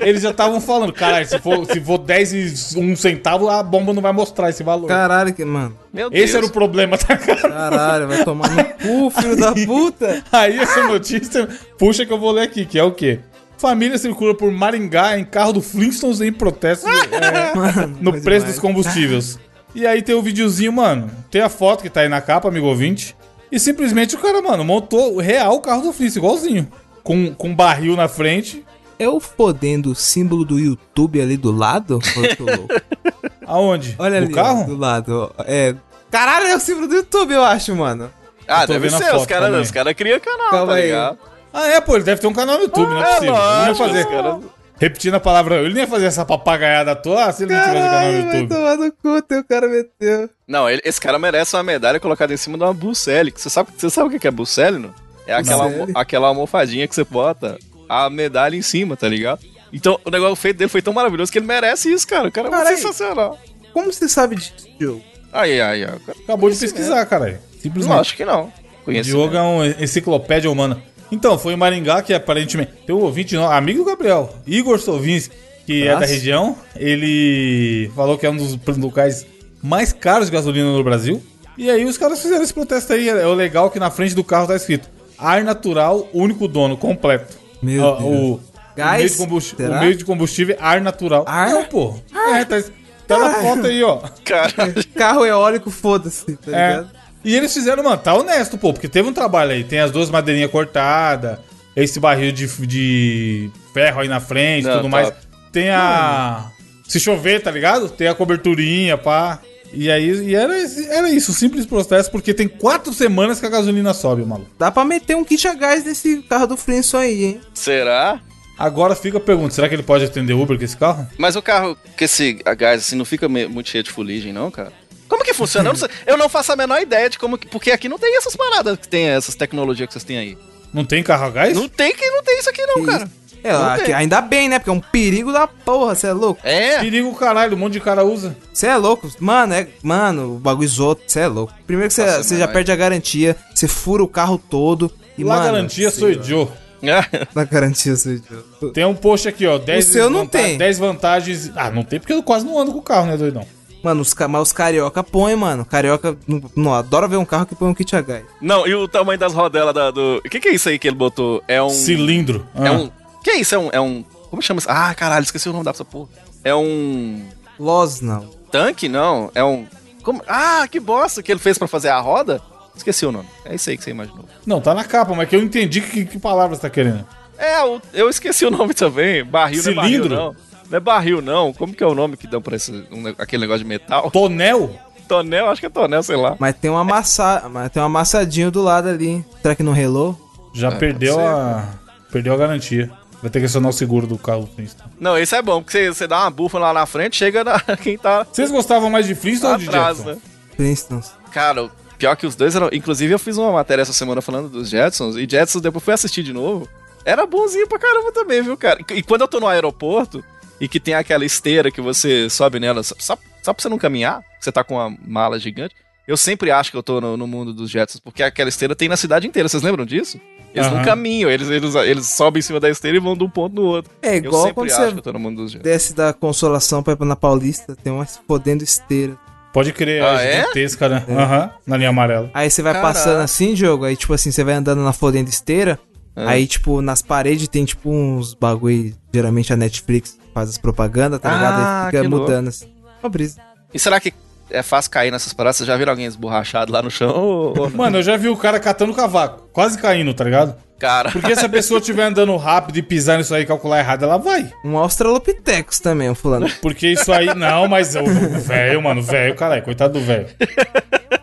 Eles já estavam falando, caralho, se for, se for 10 e 1 centavo, a bomba não vai mostrar esse valor.
Caralho, que, mano.
Meu Deus.
Esse era o problema, tá, cara?
Caralho, vai tomar no cu, filho da puta.
Aí essa notícia, puxa que eu vou ler aqui, que é o quê? Família circula por Maringá em carro do Flintstones em protesto é,
Mano,
no preço
demais.
dos combustíveis. E aí tem o videozinho, mano. Tem a foto que tá aí na capa, amigo ouvinte. E simplesmente o cara, mano, montou o real o carro do Flintstones, igualzinho. Com, com um barril na frente.
É o fodendo símbolo do YouTube ali do lado? Eu?
Aonde?
Olha
no
ali, ó,
carro?
do lado. ó. É. Caralho, é o símbolo do YouTube, eu acho, mano.
Ah,
Eu
deve ser. Os caras cara criam canal,
Calma
tá
aí.
ligado?
Ah, é, pô, ele deve ter um canal no YouTube, não é
É
possível. ele não ia
lógico,
fazer.
os caras-
Repetindo a palavra, ele não ia fazer essa papagaiada à toa se ele não tivesse canal no
Caralho, vai
YouTube.
tomar no cu, teu cara meteu.
Não, ele- esse cara merece uma medalha colocada em cima de uma Bucele. Você sabe, você sabe o que é Bucele, não? É aquela, aquela almofadinha que você bota a medalha em cima, tá ligado? Então, o negócio feito dele foi tão maravilhoso que ele merece isso, cara. O cara é sensacional.
Como você sabe disso, Diogo?
Aí, aí, aí.
Acabou de pesquisar.
Não,
Simplesmente.
acho que não.
O
Conheci.
Diogo é uma enciclopédia humana. Então, foi em Maringá que aparentemente. Tem um ouvinte, não, amigo do Gabriel, Igor Sovinski, que é da
Nossa.
região. Ele falou que é um dos locais mais caros de gasolina no Brasil. E aí os caras fizeram esse protesto aí. É o legal que na frente do carro tá escrito: Ar natural, único dono, completo.
Meu
Ó,
Deus.
O,
Gás?
o, meio de combustível,
Será?
o meio de combustível ar natural.
Ar?
Não, pô. É, tá, tá na foto aí, ó.
Caralho.
Carro eólico, foda-se, tá
É.
ligado?
E eles fizeram, mano, tá honesto, pô, porque teve um trabalho aí. Tem as duas madeirinhas cortadas, esse barril de, de ferro aí na frente
Não,
tudo
tá.
mais. Tem a. Se chover, tá ligado? Tem a coberturinha, pá. E aí e era, era isso, simples processo, porque tem quatro semanas que a gasolina sobe, maluco.
Dá pra meter um kit a gás nesse carro do Flintstone aí, hein?
Será?
Agora fica a pergunta, será que ele pode atender Uber com esse carro?
Mas o carro com esse a gás assim não fica muito cheio de fuligem, não, cara? Como que funciona? Eu não, sei- eu não faço a menor ideia de como que. Porque aqui não tem essas paradas que tem essas tecnologias que vocês têm aí.
Não tem carro a gás?
Não tem que não tem isso aqui, não, cara.
É, aqui- ainda bem, né? Porque é um perigo da porra, você é louco.
É.
Perigo caralho, um monte de cara usa.
Você é louco. Mano, é. Mano, o bagulho isoto, você é louco. Primeiro que você já
mas-
perde a garantia, você fura o carro todo. E,
Lá
mano,
garantia sou Joe.
Na garantia sou idiota.
Tem um post aqui, ó. 10
O seu não
vanta-
tem.
10 vantagens. Ah, não tem porque eu quase não ando com o carro, né, doidão?
Mano, os, ca- mas os carioca põem, mano. Carioca não, não adora ver um carro que põe um kit gás.
Não, e o tamanho das rodelas da- do. O que, que é isso aí que ele botou? É um.
Cilindro.
É
Ah.
um. Que é isso? É um. É um. Como chama isso? Ah, caralho, esqueci o nome dessa porra. É um.
Los, não.
Tanque? Não. É um. Como... Ah, que bosta que ele fez pra fazer a roda? Esqueci o nome. É isso aí que você imaginou.
Não, tá na capa, mas que eu entendi que, que palavra você tá querendo.
É, o- eu esqueci o nome também. Barril não é barril,
Cilindro?
não. Não é barril, não. Como que é o nome que dão pra esse, um aquele negócio de metal?
Tonel?
Tonel, acho que é tonel, sei lá.
Mas tem um amassa... mas tem um amassadinho do lado ali. Será que não relou?
Já
É,
perdeu a. Perdeu a garantia. Vai ter que acionar o seguro do carro Flintstone.
Não, esse é bom, porque você, você dá uma bufa lá na frente, chega na, quem tá
Vocês gostavam mais de Flintstone ou de
atrás,
Jetson?
né?
Flintstones.
Cara, pior que os dois eram. Inclusive, eu fiz uma matéria essa semana falando dos Jetsons, e Jetsons depois fui assistir de novo. Era bonzinho pra caramba também, viu, cara? E, e quando eu tô no aeroporto e que tem aquela esteira que você sobe nela só, só, só pra você não caminhar, você tá com uma mala gigante, eu sempre acho que eu tô no, no mundo dos Jetsons, porque aquela esteira tem na cidade inteira, vocês lembram disso? Eles não
Aham.
caminham, eles, eles, eles sobem em cima da esteira e vão de um ponto no outro.
É igual quando
acho
você
que eu tô no mundo dos Jetsons.
desce da Consolação pra ir pra- na Paulista, tem uma fodendo esteira.
Pode crer,
Ah,
é
é?
gigantesca, né? Aham, na linha amarela.
Aí você vai
Caraca.
passando assim, Diogo, aí tipo assim, você vai andando na fodendo esteira,
Ah.
aí tipo, nas paredes tem tipo uns bagulho, geralmente a Netflix faz as propagandas, tá ligado?
Ah,
Aí fica
que louco.
mudando assim. Uma brisa.
E será que é fácil cair nessas paradas? Vocês já viram alguém esborrachado lá no chão? ou- ou não?
Mano, eu já vi o cara catando cavaco, quase caindo, tá ligado?
Cara.
Porque se a pessoa estiver andando rápido e pisar nisso aí e calcular errado, ela vai.
Um Australopithecus também, o fulano.
Porque isso aí. Não, mas o velho, mano, o velho, caralho, coitado do velho.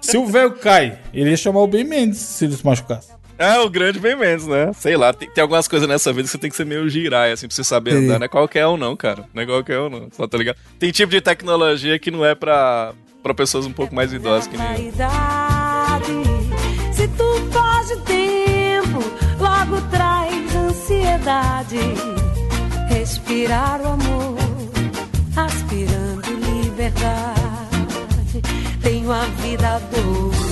Se o velho cai, ele ia chamar o Ben Mendes se ele se machucasse.
É, o grande bem menos, né? Sei lá, tem, tem algumas coisas nessa vida que você tem que ser meio girai, assim, pra você saber
Sim.
andar. Não é qualquer um, não, cara. Não é qualquer um, não. Só tá ligado? Tem tipo de tecnologia que não é pra, pra pessoas um pouco mais idosas que nem eu.
Se tu foge tempo, logo traz ansiedade. Respirar o amor, aspirando liberdade. Tenho a vida doida.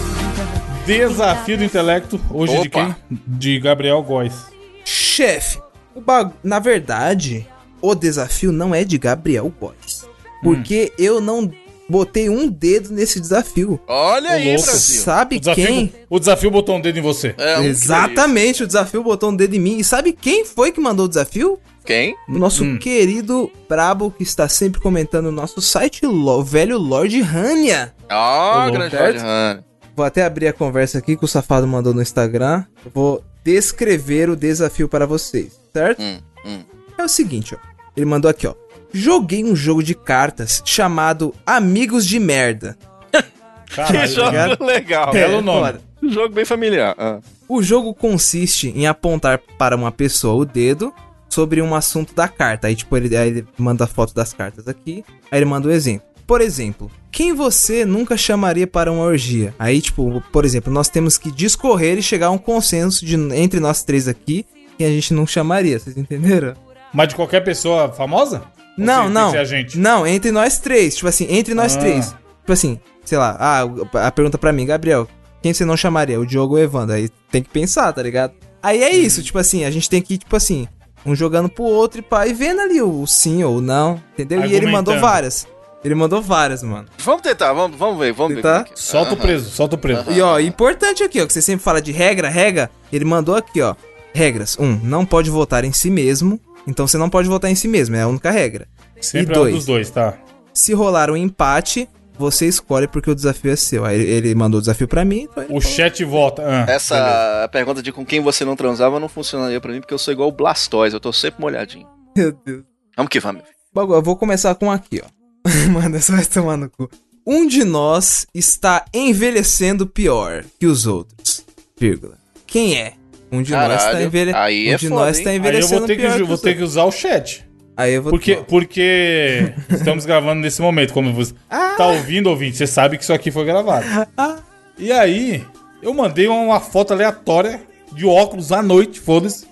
Desafio do intelecto, hoje de
Opa.
quem? De Gabriel Góes.
Chefe, o bag... na verdade, o desafio não é de Gabriel Góes. Porque eu não botei um dedo nesse desafio.
Olha aí,
louco.
Brasil.
Sabe
O desafio,
quem?
o desafio botou um dedo em você.
É, um
Exatamente, o desafio botou um dedo em mim. E sabe quem foi que mandou o desafio?
Quem?
Nosso
Hum.
querido Brabo, que está sempre comentando no nosso site, o velho Lord Rania.
Ó,
Ô,
grande? Lord Han.
Vou até abrir a conversa aqui que o safado mandou no Instagram. Eu vou descrever o desafio para vocês, certo?
Hum, hum.
É o seguinte, ó. Ele mandou aqui, ó. Joguei um jogo de cartas chamado Amigos de Merda.
Que
Caralho,
jogo
ligado?
legal.
Belo
É,
nome.
bora.
Um jogo bem familiar. Ah.
O jogo consiste em apontar para uma pessoa o dedo sobre um assunto da carta. Aí, tipo, ele, aí ele manda a foto das cartas aqui. Aí ele manda o exemplo. Por exemplo, quem você nunca chamaria para uma orgia? Aí, tipo, por exemplo, nós temos que discorrer e chegar a um consenso de, entre nós três aqui quem a gente não chamaria. Vocês entenderam?
Mas de qualquer pessoa famosa?
Não,
tem que
não.
ser a gente?
Não, entre nós três. Tipo assim, entre nós
Ah.
três. Tipo assim, sei lá, ah, a pergunta pra mim, Gabriel, quem você não chamaria? O Diogo ou o Evandro? Aí tem que pensar, tá ligado? Aí é isso, tipo assim, a gente tem que ir, tipo assim, um jogando pro outro e pá, e vendo ali o sim ou o não, entendeu? E ele mandou várias. Ele mandou várias, mano.
Vamos tentar, vamos, vamos ver, vamos ver.
Tentar?
como é é.
Solta o preso, solta o preso.
E ó, importante aqui, ó, que você sempre fala de regra, regra, ele mandou aqui, ó. Regras. Um, não pode votar em si mesmo. Então você não pode votar em si mesmo, é a única regra.
Sempre
e
é um
dois.
dos dois, tá?
Se rolar um empate, você escolhe porque o desafio é seu. Aí ele mandou o desafio pra mim. Então
O chat volta. Ah,
Essa
beleza.
pergunta de com quem você não transava não funcionaria pra mim, porque eu sou igual o Blastoise, eu tô sempre molhadinho.
Meu Deus.
Vamos que vamos.
Bagulho, eu vou começar com aqui, ó. Mano, essa vai tomar no cu. Um de nós está envelhecendo pior que os outros. Vírgula. Quem é? Um de nós está
Caralho,
envelhe...
aí
um
é
de
foda,
nós
hein?
está
Aí eu
envelhecendo
vou ter, que,
que
vou ter que usar o chat.
Aí eu vou
Porque, porque estamos gravando nesse momento. Como você tá ouvindo, ouvinte, você sabe que isso aqui foi gravado. E aí, eu mandei uma foto aleatória de óculos à noite, foda-se,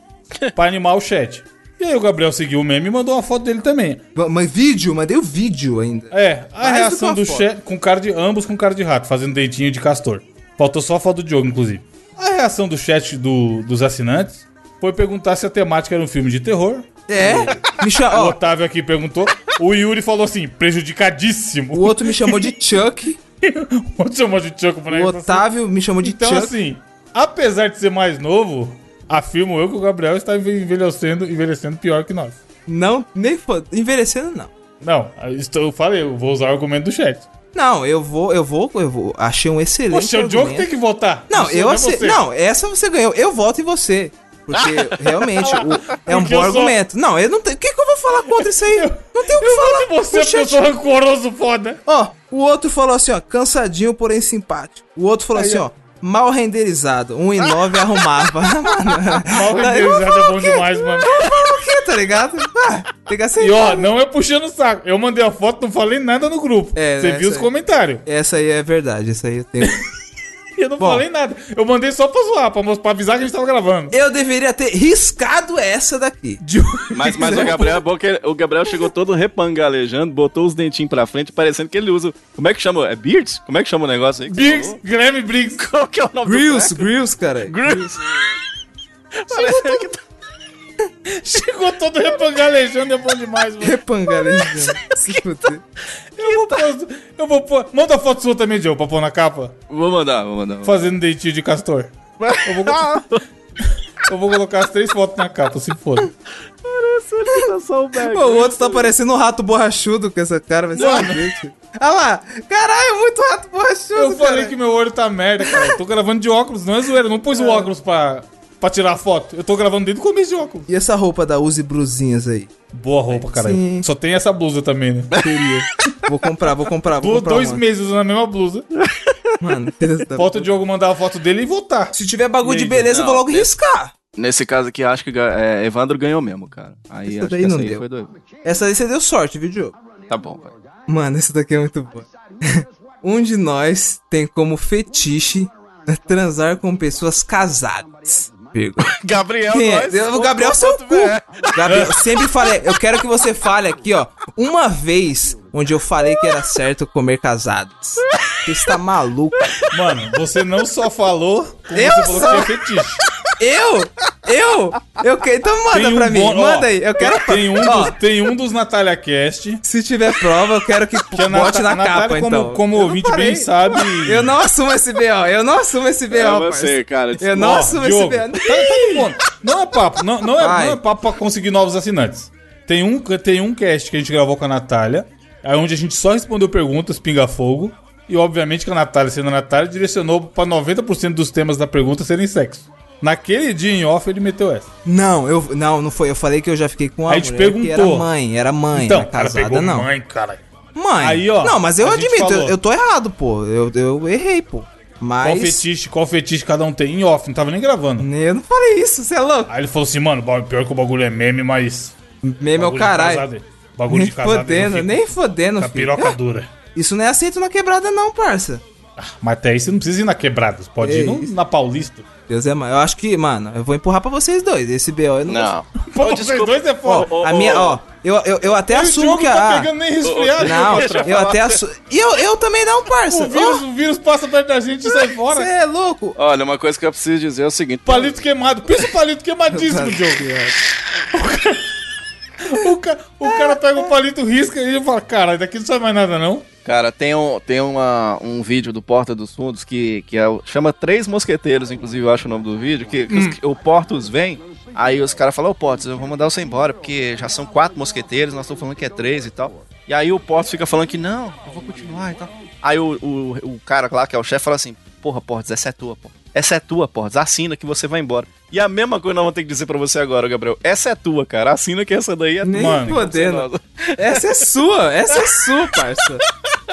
pra animar o chat. E aí o Gabriel seguiu o meme e mandou uma foto dele também.
Mas vídeo, mandei o vídeo ainda.
É, a
Mais do
reação do
foto.
chat com cara de ambos com cara de rato, fazendo dentinho de castor. Faltou só a foto do Diogo, inclusive. A reação do chat do- dos assinantes foi perguntar se a temática era um filme de terror.
É? Me
O Otávio aqui perguntou. O Yuri falou assim, prejudicadíssimo.
o outro me chamou de Chuck.
O outro chamou de Chuck pro
O
assim.
Otávio me chamou de
Então,
Chuck.
assim, apesar de ser mais novo, afirmo eu que o Gabriel está enve- envelhecendo, envelhecendo pior que nós.
Não, nem foda. Envelhecendo, não.
Não, eu falei, eu vou usar o argumento do chat.
Não, eu vou, eu vou, eu vou. Achei um excelente.
Poxa, o Diogo
argumento.
tem que votar.
Não,
sou-
eu
é
ace...
você.
Não, essa você ganhou. Eu voto em você. Porque realmente o- é um
Porque
bom
eu sou-
argumento. Não, eu não tenho. O que, que eu vou falar contra isso aí? Não tenho o que falar.
E você, porque eu sou rancoroso, foda.
Ó, o outro falou assim, ó, cansadinho, porém simpático. O outro falou assim, ó, mal renderizado. 1,9 arrumava.
Mal
eu
renderizado é bom demais, mano.
Tá ligado? Ah, tem que aceitar.
E ó, não é puxando o saco. Eu mandei a foto, não falei nada no grupo.
É,
Você
né,
viu os
aí.
comentários.
Essa aí é verdade, essa aí eu tenho.
Eu não
Bom.
falei nada. Eu mandei só pra zoar, pra, pra avisar que a gente tava gravando.
Eu deveria ter riscado essa daqui.
Mas, mas o Gabriel é bom que ele- o Gabriel chegou todo repangalejando, botou os dentinhos pra frente, parecendo que ele usa. Como é que chama? É Beards? Como é que chama o negócio aí? que você
Briggs.
Qual que é o nome
Grills, Grills, cara.
Grills. Parece que tá-
Chegou todo repangalejando, é bom demais, mano.
Repangalejando. Fuder.
Eu vou pôr. Eu vou pôr. Manda a foto sua também, Diogo, pra pôr na capa.
Vou mandar, vou mandar.
Fazendo dentinho de castor. Eu vou, eu vou colocar as três fotos na capa, se foda.
Pô, o outro tá parecendo um rato borrachudo com essa cara, vai ser. Olha lá, caralho, muito rato borrachudo,
Eu falei
cara.
que meu olho tá merda, cara. Eu tô gravando de óculos, não é zoeira. Não pus o óculos pra, pra tirar a foto. Eu tô gravando desde o começo de óculos.
E essa roupa da Uzi Brusinhas aí?
Boa roupa, cara.
Sim.
Só tem essa blusa também, né?
Queria. vou comprar, vou comprar, vou
Tô
comprar
dois
uma.
meses usando a mesma blusa.
Mano,
Falta o Diogo mandar a foto dele e voltar.
Se tiver bagulho
E
de
aí,
beleza, eu vou
não,
logo riscar.
Nesse caso aqui, acho que é, Evandro ganhou mesmo, cara. Aí
Essa
acho
daí
que essa
não
aí
deu.
foi do...
Essa aí você deu sorte, viu, Diogo?
Tá bom, vai.
Mano, esse daqui é muito bom. um de nós tem como fetiche transar com pessoas casadas.
Gabriel,
Quem é?
nós,
O Gabriel é seu cu. Gabriel, sempre falei, eu quero que você fale aqui, ó, uma vez onde eu falei que era certo comer casados. Você está maluco.
Mano, você não só falou, como
Eu
você falou
só-
que é fetiche.
Eu? Eu? Eu quero. Então manda pra mim,
bom- ó,
manda aí. Eu quero.
Tem um,
Ó,
dos, tem um dos Natália Cast.
Se tiver prova, eu quero que,
Que
bote na
Natália,
capa,
como,
então.
como
Eu
ouvinte bem sabe.
Eu não assumo esse BO, eu não assumo esse BO,
É você, cara.
Eu não
Ó,
assumo
Diogo,
esse
tá,
BO.
tá bom. Não é papo, não, não, é, não é papo pra conseguir novos assinantes. Tem um, tem um cast que a gente gravou com a Natália, aí onde a gente só respondeu perguntas, pinga-fogo. E obviamente que a Natália, sendo a Natália, direcionou pra 90% dos temas da pergunta serem sexo. Naquele dia em off ele meteu essa.
Não, eu não, não foi. Eu falei que eu já fiquei com uma
Aí te
mulher que era
perguntou.
mãe, era mãe,
então,
não
o cara
casada
pegou
não.
mãe, cara.
Mãe.
Aí, ó,
Não, mas eu
a gente
admito, eu, eu tô errado, pô. Eu, eu errei, pô.
Qual
Mas
fetiche, qual fetiche cada um tem em off, não tava nem gravando.
eu não falei isso, você é louco.
Aí ele falou assim, mano, pior que o bagulho é meme, mas.
Meme é o
bagulho de
caralho.
casado- Bagulho
Nem
de casado.
fodendo,
eu fico
nem fodendo,
Com a
filho.
piroca dura.
Isso não é aceito na quebrada, não, parça.
Mas até aí você não precisa ir na quebrada, você pode
É
ir no- na Paulista.
Deus é mais. Eu acho que, mano, eu vou empurrar pra vocês dois. Esse BO eu não.
Não.
Pô,
Ô,
vocês dois é foda.
Ó, a minha, ó, eu, eu, eu até
E o
assumo que
não tá
a.
pegando nem resfriado.
Não,
eu
eu até assumo. E eu, eu também não, parça.
O vírus, o vírus passa perto da gente e sai fora.
Você é louco.
Olha, uma coisa que eu preciso dizer é o seguinte.
Palito queimado. Pensa o palito queimadíssimo, Diogo. O, ca- o cara pega o palito, risca e ele fala, cara, daqui não sai mais nada não.
Cara, tem, um, tem uma, um vídeo do Porta dos Fundos que, que é, chama Três Mosqueteiros, inclusive eu acho o nome do vídeo, que, que os- o Portos vem, aí os caras falam, ô Portos, eu vou mandar você embora, porque já são quatro mosqueteiros, nós estamos falando que é três e tal. E aí o Portos fica falando que não, eu vou continuar e tal. Aí o, o, o cara lá, que é o chefe, fala assim, porra, Portos, essa é tua, pô. Essa é tua, Portos, assina que você vai embora. E a mesma coisa nós vamos ter que dizer pra você agora, Gabriel. Essa é tua, cara, assina que essa daí é
Nem
tua.
Mano,
fodendo.
Nossa.
Essa é sua, essa é sua, parça.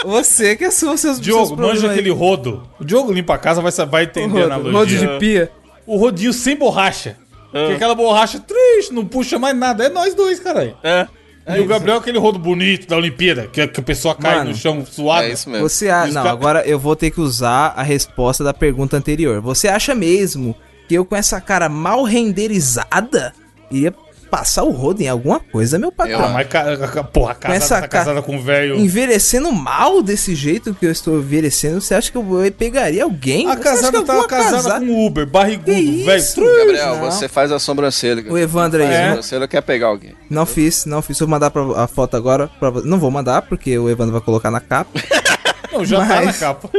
Você que assuma seus
Diogo,
seus
manja aquele rodo. O Diogo limpa a casa, vai, vai entender a
rodo,
analogia.
rodo de pia.
O rodinho sem borracha. Que aquela borracha triste, não puxa mais nada. É nós dois, caralho.
É,
e o Gabriel é aquele rodo bonito da Olimpíada, que, que a pessoa cai
Mano,
no chão suado.
é isso mesmo.
Você a... Não, agora eu vou ter que usar a resposta da pergunta anterior. Você acha mesmo que eu com essa cara mal renderizada iria passar o rodo em alguma coisa, meu
Ah,
patrão?
mas, ca- ca- porra, a casa
essa
tá
ca-
casada com velho.
Envelhecendo mal desse jeito que eu estou envelhecendo, você acha que eu eu pegaria alguém?
A casada
que eu
tava
vou
casada
casar?
com Uber, barrigudo, velho.
Gabriel,
Não.
você faz a sobrancelha.
O Evandro aí,
a
É?
sobrancelha quer pegar alguém.
Não fiz, não fiz. Vou mandar pra, a foto agora. Pra, não vou mandar, porque o Evandro vai colocar na capa.
Não, já tá na
Mas-
capa.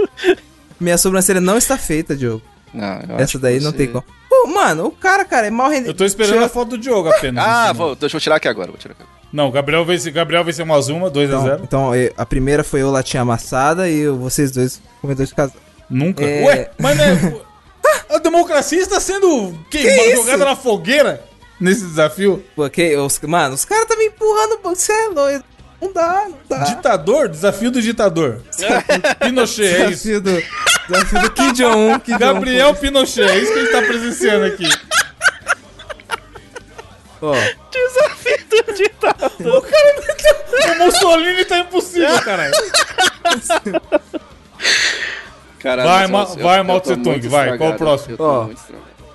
Minha sobrancelha não está feita, Diogo.
Não, eu
Essa
acho
daí
que
não
você-
tem como. Pô, mano, o cara, cara, é mal rendido.
Eu tô esperando a foto do Diogo apenas.
Ah,
Não.
vou, deixa eu tirar aqui agora. Vou tirar aqui.
Não, Gabriel vence, Gabriel venceu mais uma, 2x0.
Então, então, eh, a primeira foi eu latinha amassada e vocês dois comedores de casa.
Nunca.
É.
Ué, mas né, a democracia está sendo queimada,
isso?
jogada na fogueira nesse desafio.
Porque, os, mano, os caras tá me empurrando. Você é doido. Não dá, não dá.
Ditador? Desafio do ditador. Pinochet, é isso.
Desafio do, do Kim Jong-un. Kim Jong-un.
Gabriel Pinochet, é isso que a gente tá presenciando aqui.
Ó,
Desafio do ditador.
O Mussolini tá impossível, caralho.
Caralho,
Vai, Ma-
eu-
vai, Mao Tse Tung, vai, qual o próximo?
Ó. deixa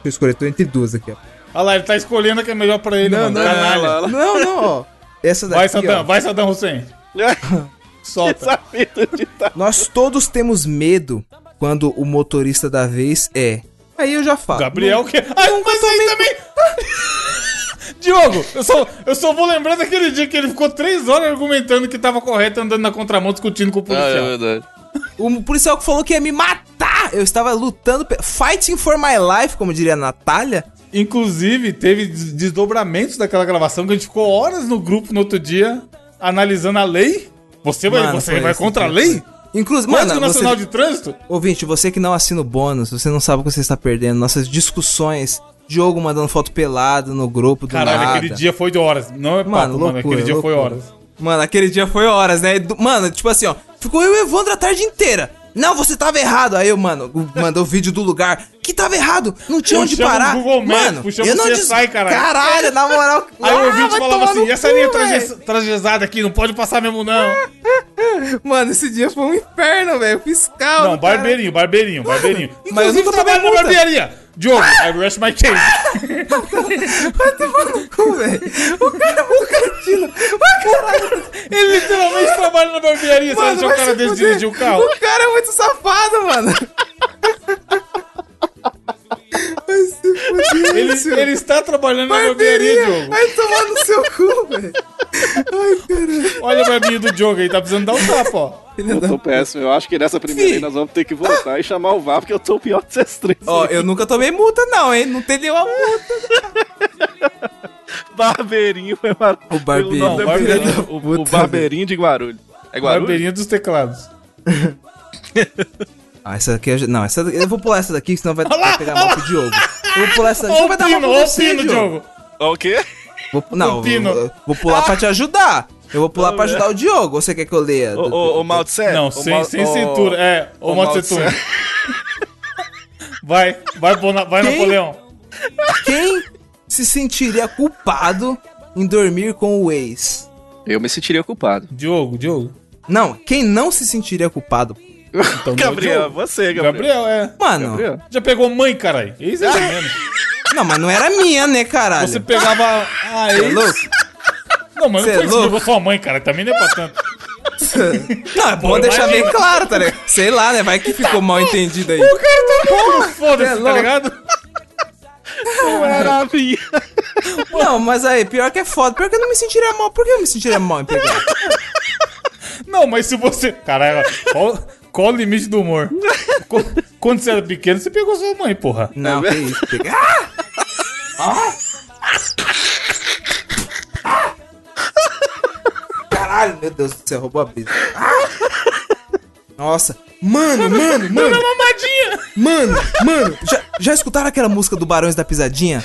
eu escolher, tô entre duas aqui, ó.
Olha lá, ele tá escolhendo a que é melhor pra ele, mano. Canalha.
Não, não, ó. Essa daqui,
Vai, Saddam,
ó.
vai, Saddam Hussein. Solta.
Desafio do ditador.
Nós todos temos medo quando o motorista da vez é. Aí eu já falo.
Gabriel que. Ai, mas aí também. Diogo, eu só, eu só vou lembrar daquele dia que ele ficou três horas argumentando que tava correto andando na contramão discutindo com o
Ah, é
policial.
verdade.
O policial que falou que ia me matar. Eu estava lutando. Fighting for my life, como diria a Natália.
Inclusive, teve des- desdobramentos daquela gravação que a gente ficou horas no grupo no outro dia analisando a lei. Você vai,
Mano,
você vai contra a
foi
lei?
Inclusive,
Código
mano,
Nacional
você,
de Trânsito?
ouvinte, você que não assina o bônus, você não sabe o que você está perdendo. Nossas discussões, Diogo mandando foto pelado no grupo do
Caralho,
nada.
aquele dia foi de horas. Não é papo,
Mano,
mano.
loucura,
Aquele dia foi
loucura.
horas.
Mano, aquele dia foi horas, né? Mano, tipo assim, ó. Ficou eu e o Evandro a tarde inteira. Não, você tava errado. Aí eu, mano, o- mandou o vídeo do lugar. Que tava errado. Não tinha onde
Puxamos
parar.
o Google Maps,
mano,
puxamos
eu não
o
dis-
CSI, caralho.
Caralho, na moral.
Aí o
Ah,
ouvinte
vai
falava assim: e essa linha
velho."
traje- trajezada aqui não pode passar mesmo, não.
Mano, esse dia foi um inferno, velho. Fiscal.
Não, barbeirinho, barbeirinho, barbeirinho.
Mas eu nunca
trabalho na barbearia. Diogo, I rest my case.
Vai tomar no cu, velho. O cara é um caralho.
Ele literalmente trabalha na barbearia. Você
Mano,
acha que o cara
se
desse dirigir o carro?
O cara é muito safado, mano. Vai se fuder.
Ele, ele está trabalhando na barbearia,
Barbeirinha.
Diogo.
Vai tomar no seu cu, velho.
Olha o barbinho do Diogo aí, tá precisando dar um tapa, ó.
Eu tô péssimo. Eu acho que nessa primeira aí nós vamos ter que voltar e chamar o VAR, porque eu tô o pior desses três.
Ó, eu nunca tomei multa, não, hein? Não tem nenhuma multa.
Barbeirinho foi maravilhoso.
O barbeirinho.
nome é
Barbeirinho.
O, o Barbeirinho de Guarulhos. É Guarulhos?
Barbeirinha dos teclados.
Ah, essa daqui eu. Não, essa daqui... eu vou pular essa daqui, senão vai, pegar mal pro Diogo. Eu vou pular essa daqui,
Ó o
vai dar mal
pino,
pra
ó o
você,
pino,
Diogo.
O quê?
Vou... Não,
O pino.
vou, vou pular pra te ajudar. Eu vou pular pra ajudar o Diogo. Ou você quer que eu leia?
O, o, o Mao Tse?
Não,
O
sem, sem
o-
cintura. É, o
o
Mao Tse. Vai, vai, Bona- vai
Quem?
Napoleão.
Quem se sentiria culpado em dormir com o ex?
Eu me sentiria culpado.
Diogo, Diogo.
Não, quem não se sentiria culpado?
Então,
Gabriel,
Diogo.
você, Gabriel.
Gabriel, é.
Mano,
Gabriel.
Já pegou mãe, caralho? Ex é menos.
não, mas não era minha, né, caralho?
Você pegava a
Cê é
ex.
louco?
Não, mas
Cê é
não foi isso,
louco?
pegou sua mãe, cara. Também não é pra tanto.
Não, é bom
Pô,
deixar bem claro, tá ligado? Sei lá, né? Vai que ficou mal entendido aí.
O cara tá bom, foda-se,
é
tá ligado?
Não era a minha.
Não, mas aí, pior que é foda. Pior que eu não me sentiria mal. Por que eu me sentiria mal em pegar?
Não, mas se você. Caralho, qual, o limite do humor? Qu- Quando você era pequeno, você pegou sua mãe, porra.
Não, que isso. Pegar. Ah! Ah! Caralho, meu Deus do céu, roubou a brisa. Ah! Nossa. Mano, mano, mano.
Mamadinha!
Mano, mano, já, já escutaram aquela música do Barões da Pisadinha?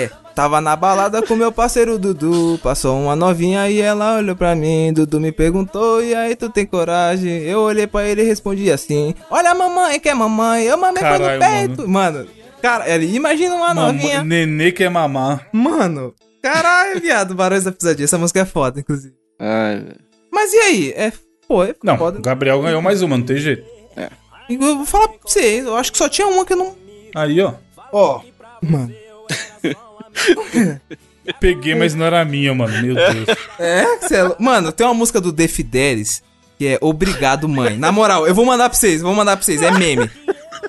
É. Tava na balada com meu parceiro Dudu. Passou uma novinha e ela olhou pra mim. Dudu me perguntou: E aí, tu tem coragem? Eu olhei pra ele e respondi assim: Olha a mamãe, que é mamãe. Eu mamei foi
Caralho,
peito. Mano, cara, ele imagina uma novinha.
Mamãe, nenê quer mamar.
Mano, caralho, viado. Barões da Pisadinha. Essa música é foda, inclusive.
Ai, velho.
Mas e aí? É. Pô, é
Não,
foda.
o Gabriel ganhou mais uma, não tem jeito.
Eu vou falar pra vocês. Eu acho que só tinha uma que eu não.
Aí, ó.
Ó. Mano.
Peguei, mas não era minha, mano. Meu Deus.
É, cê é lou- Mano, tem uma música do The Fidelis que é Obrigado, Mãe. Na moral, eu vou mandar pra vocês, vou mandar pra vocês. É meme.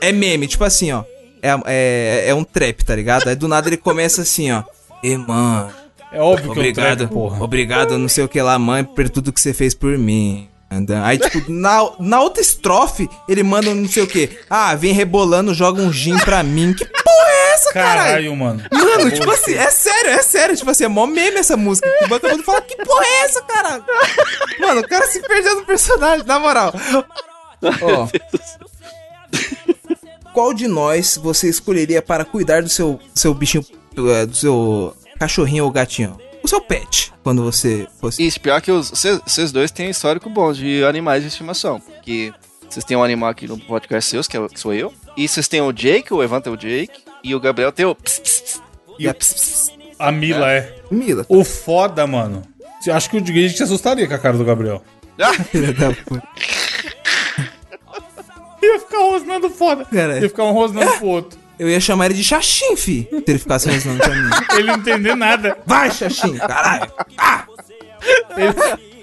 É meme, tipo assim, ó. É, é, é um trap, tá ligado? Aí do nada ele começa assim, ó. E mano,
É óbvio que
obrigado,
eu trap, porra.
obrigado, não sei o que lá, mãe, por tudo que você fez por mim. Aí, tipo, na, na outra estrofe, ele manda um não sei o que. Ah, vem rebolando, joga um gin pra mim. Que porra é essa, caralho?
Caralho, mano.
Mano, tipo assim, é sério, é sério. Tipo assim, é mó meme essa música. O banco todo fala, que porra é essa, caralho? Mano, o cara se perdeu no personagem, na moral. Ó. Qual de nós você escolheria para cuidar do seu, seu bichinho, eh, do seu cachorrinho ou gatinho? O seu pet, quando você fosse...
Isso, pior que os- vocês dois têm histórico bom de animais de estimação. Que vocês têm um animal aqui no podcast seus, que, é que sou eu. E vocês têm o Jake, o Evan tem o Jake. E o Gabriel tem o. Pss, pss, pss.
E a ps, ps,
A Mila é.
Mila.
O foda, mano. Acho que o Gage se assustaria com a cara do Gabriel.
Ah,
Filha da puta.
Ia ficar rosnando foda.
Caralho.
Ia ficar um rosnando pro outro.
Eu ia chamar ele de Xaxim, fi. Se ele ficasse rosnando pra mim.
Ele não entender nada.
Vai, Xaxim, caralho.
Ele,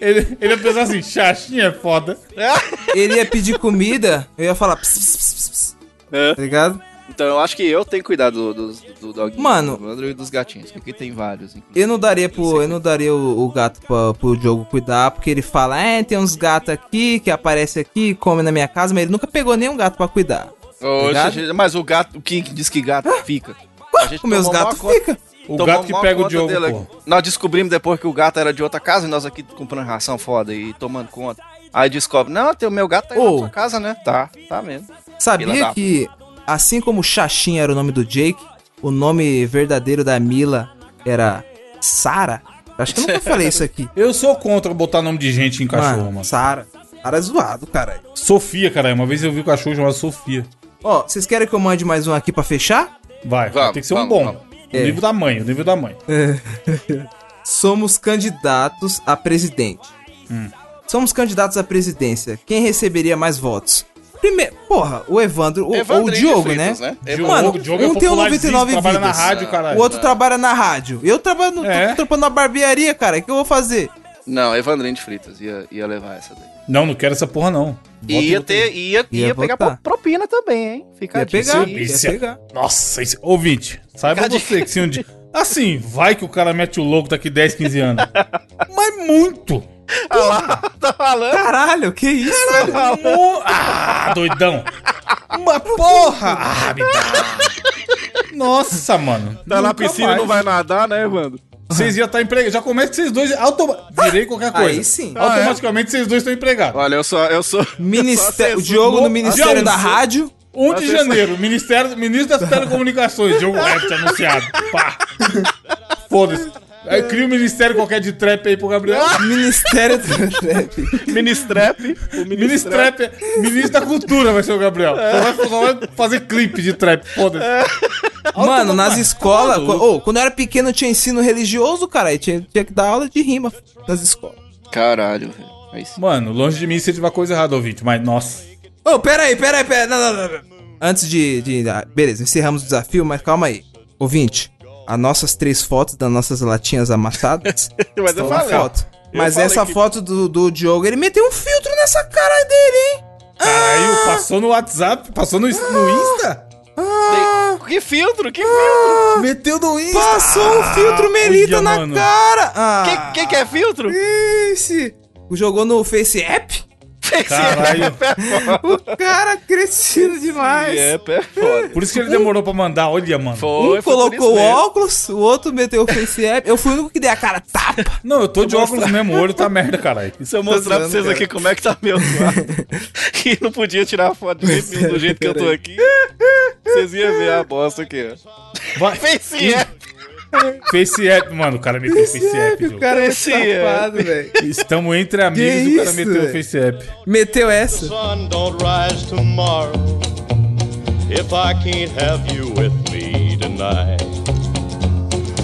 ele, ele ia pensar assim, chaxinha é foda.
Ele ia pedir comida, eu ia falar... Ps, ps, ps, ps, ps.
É.
Tá ligado?
Então eu acho que eu tenho cuidado do, do, do doguinho,
Mano.
do e dos gatinhos. Que aqui tem vários. inclusive.
Eu não daria pro, eu não daria o, o gato pra, pro Diogo cuidar, porque ele fala, é, tem uns gatos aqui que aparece aqui, come na minha casa, mas ele nunca pegou nenhum gato pra cuidar. Ligado?
gente, mas o gato, o King diz que gato fica. A gente
meus gatos ficam.
O
tomou
gato que pega o Diogo,
dele
pô.
aqui. Nós descobrimos depois que o gato era de outra casa e nós aqui comprando ração foda e tomando conta. Aí descobre, não, tem o meu gato tá aí
Ô.
na sua casa, né? Tá, tá mesmo.
Sabia que, assim como Xaxim era o nome do Jake, o nome verdadeiro da Mila era Sara? Acho que eu nunca falei isso aqui.
Eu sou contra botar nome de gente em cachorro, mano.
Sara. Sara é zoado, caralho.
Sofia, caralho. Uma vez eu vi um cachorro chamado Sofia.
Ó, vocês querem que eu mande mais um aqui pra fechar?
Vai,
Vamos,
tem que ser um
vamos,
bom.
vamos.
O
É.
nível da mãe, o nível da mãe.
Somos candidatos a presidente.
Hum.
Somos candidatos à presidência. Quem receberia mais votos? Primeiro, porra, o Evandro o
Evandrinho
Diogo,
Freitas,
né?
né?
Diogo,
Mano,
Diogo é
um tem o
popularzíssimo,
99
trabalha na rádio, caralho.
O outro trabalha na rádio. Eu trabalho no,
É.
tô trabalhando na barbearia, cara. O que eu vou fazer?
Não, Evandrinho de Fritas ia, ia levar essa daí.
Não, não quero essa porra, não. Bota
ia ter, ia, ia,
Ia
pegar
botar.
propina também, hein? Fica
Ia pegar,
aí.
ia
delícia.
pegar.
Nossa, esse... ouvinte, saiba
Cadê?
você que se um dia... Assim, vai que o cara mete o louco daqui 10, 15 anos. Mas muito.
Tá falando?
Caralho, que isso?
Mo- Ah, doidão. Uma porra. Ah, me dá. Nossa, mano.
Tá na
Nunca
piscina
mais.
não vai nadar, né, Evandro?
Vocês iam estar empregados. Já começa que vocês dois... Automa... Virei qualquer coisa.
Aí sim.
Automaticamente vocês dois estão empregados.
Olha, eu sou. Eu sou
Ministério, o Diogo no
no-
Ministério da. Rádio.
1 de janeiro, Ministério, Ministro das Telecomunicações, Diogo Rap anunciado. Pá. Foda-se. Aí cria um ministério qualquer de trap aí pro Gabriel.
Ministério do Trap.
Ministrap. O
Ministro da cultura vai ser o Gabriel. Só, vai, só vai fazer clipe de trap, foda-se.
Mano, nas escolas. ô, quando eu era pequeno tinha ensino religioso, cara. e Tinha, tinha que dar aula de rima nas escolas.
Caralho, velho. Sim.
Mano, longe de mim se tiver coisa errada, ouvinte, mas nossa.
Ô, pera aí, pera aí, pera aí. Não, não, não, não. Antes de, de. ah, Beleza, encerramos o desafio, mas calma aí. Ouvinte, as nossas três fotos das nossas latinhas amassadas.
Mas eu falei.
foto.
Eu
Mas
falei
essa
que-
foto do, do Diogo, ele meteu um filtro nessa cara dele, hein?
Caralho, passou no WhatsApp, passou no, no Insta?
Que filtro, que filtro.
Meteu no Insta.
Passou um filtro Melita
olha,
na
mano.
cara! Ah,
Que, que que é filtro?
Ixi! Jogou no Face App?
Caralho.
O cara crescido demais.
É, pé foda.
Por isso que ele demorou pra mandar, olha, mano.
Foi,
Um
foi
colocou óculos, o outro meteu o Face App. Eu fui o único que dei a cara tapa.
Não, eu tô de óculos mesmo, o olho tá merda, caralho.
Se eu mostrar pra vocês
cara.
aqui como é que tá meu quarto, e não podia tirar foto de jeito nenhum do jeito que eu tô aqui, vocês iam ver a bosta aqui, ó. Face App.
Face app, mano, o cara meteu face app.
o cara é
Esse
safado, velho.
Estamos entre amigos e o cara
isso,
meteu
velho?
face app.
Meteu essa.
sun don't rise tomorrow if I can't have you with me tonight.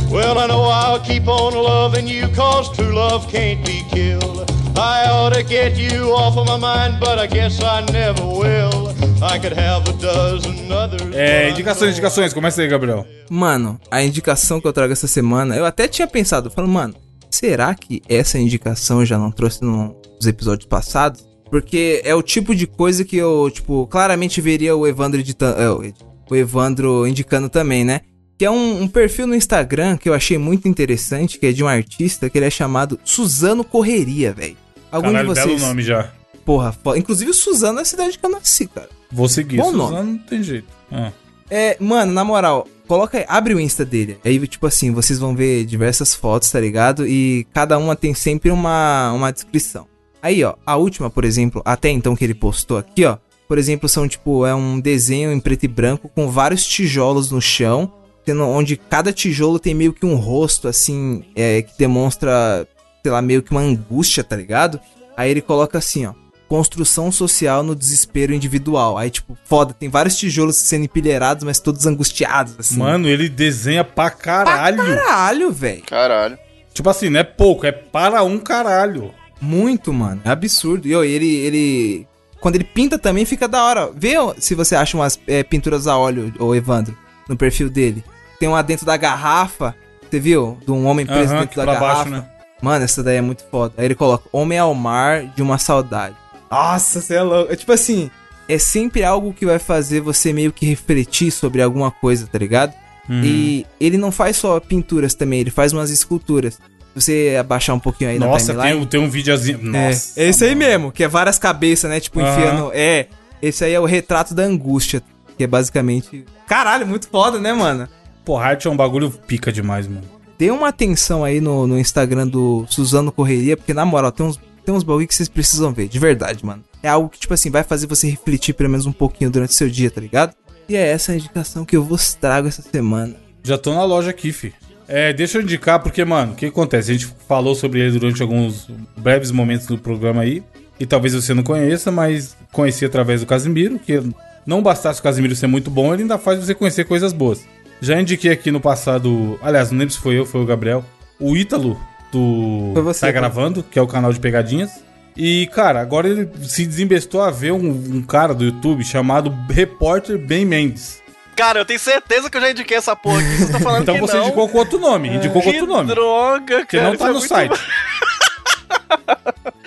Well, I know I'll keep on loving you cause true love can't be killed. I ought to get you off of my mind, but I guess I never will. I could have a dozen others.
É, indicações, indicações. Começa aí, Gabriel.
Mano, a indicação que eu trago essa semana, eu até tinha pensado, falando, mano, será que essa indicação eu já não trouxe nos episódios passados? Porque é o tipo de coisa que eu, tipo, claramente veria o Evandro editando, é, o- o Evandro indicando também, né? Que é um, um perfil no Instagram que eu achei muito interessante, que é de um artista que ele é chamado Suzano Correria, velho. Algum
Caralho,
de
belo
vocês?
nome já.
Porra, foda. Inclusive Suzano é a cidade que eu nasci, cara.
Vou seguir.
Bom
Suzano
nome.
não tem jeito. Ah.
É, mano, na moral, coloca aí, abre o Insta dele. Aí, tipo assim, vocês vão ver diversas fotos, tá ligado? E cada uma tem sempre uma, uma descrição. Aí, ó, a última, por exemplo, até então que ele postou aqui, ó. Por exemplo, são tipo, é um desenho em preto e branco com vários tijolos no chão, tendo, onde cada tijolo tem meio que um rosto, assim, é, que demonstra, sei lá, meio que uma angústia, tá ligado? Aí ele coloca assim, ó. Construção social no desespero individual. Aí, tipo, foda, tem vários tijolos sendo empilhados, mas todos angustiados, assim.
Mano, ele desenha pra caralho.
Caralho, velho.
Caralho.
Tipo assim, não é pouco, é para um caralho.
Muito, mano. É absurdo. E ó, ele, ele. Quando ele pinta também fica da hora. Vê se você acha umas é, pinturas a óleo, ô Evandro, no perfil dele. Tem uma dentro da garrafa. Você viu? De um homem preso
Aham,
dentro da
pra
garrafa.
baixo, né?
Mano, essa daí é muito foda. Aí ele coloca Homem ao Mar de uma Saudade. Nossa, você é louco. É tipo assim, é sempre algo que vai fazer você meio que refletir sobre alguma coisa, tá ligado?
Uhum.
E ele não faz só pinturas também, ele faz umas esculturas. Se você abaixar um pouquinho aí
Nossa,
na
tem,
timeline.
um- tem um videozinho.
É,
Nossa.
é esse aí mesmo, que é várias cabeças, né? Tipo,
Aham.
enfiando. É, esse aí é o retrato da angústia, que é basicamente. Caralho, muito foda, né, mano?
Porra, arte é um bagulho pica demais, mano.
Dê uma atenção aí no, no Instagram do Suzano Correria, porque na moral, tem uns, tem uns bagulho que vocês precisam ver, de verdade, mano. É algo que, tipo assim, vai fazer você refletir pelo menos um pouquinho durante o seu dia, tá ligado? E é essa a indicação que eu vos trago essa semana.
Já tô na loja aqui, fi. É, deixa eu indicar, porque, mano, o que acontece? A gente falou sobre ele durante alguns breves momentos do programa aí. E talvez você não conheça, mas conheci através do Casimiro, que não bastasse o Casimiro ser muito bom, ele ainda faz você conhecer coisas boas. Já indiquei aqui no passado, aliás, não lembro se foi eu, foi o Gabriel, o Ítalo do
Foi você,
Tá
cara.
Gravando, que é o canal de pegadinhas. E, cara, agora ele se desembestou a ver um, um cara do YouTube chamado Repórter Ben Mendes.
Cara, eu tenho certeza que eu já indiquei essa porra aqui. Você tá falando
Então
que
você
não.
indicou com outro nome, indicou com
que
outro nome.
droga,
Que
cara.
não tá
é
no
muito
site.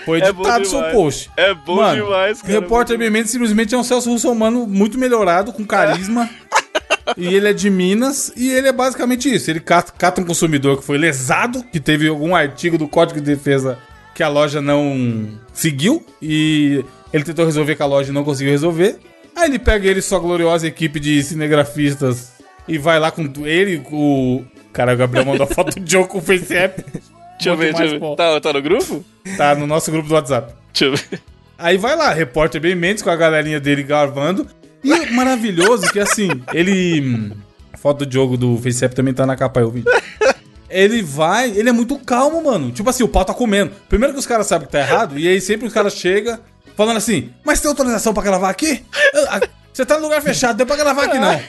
Foi
É
editado seu
demais.
post.
É bom
Mano,
demais, cara.
Repórter Ben Mendes simplesmente é um Celso Russomano muito melhorado, com carisma. e ele é de Minas. E ele é basicamente isso. Ele cata, um consumidor que foi lesado, que teve algum artigo do Código de Defesa que a loja não seguiu. E ele tentou resolver com a loja e não conseguiu resolver. Aí ele pega ele e sua gloriosa equipe de cinegrafistas e vai lá com ele, o. Cara, o Gabriel mandou a foto do Joe com o Face App.
Deixa eu ver, deixa eu ver. Tá, tá no grupo?
Tá no nosso grupo do WhatsApp.
Deixa eu ver.
Aí vai lá, repórter Ben Mendes com a galerinha dele gravando. E é maravilhoso que assim, ele. hum, A foto do jogo do FaceApp também tá na capa aí, o vídeo. Ele vai, ele é muito calmo, mano. Tipo assim, o pau tá comendo. Primeiro que os caras sabem que tá errado, e aí sempre os caras chegam falando assim: Mas tem autorização pra gravar aqui? Você tá no lugar fechado, deu pra gravar aqui não.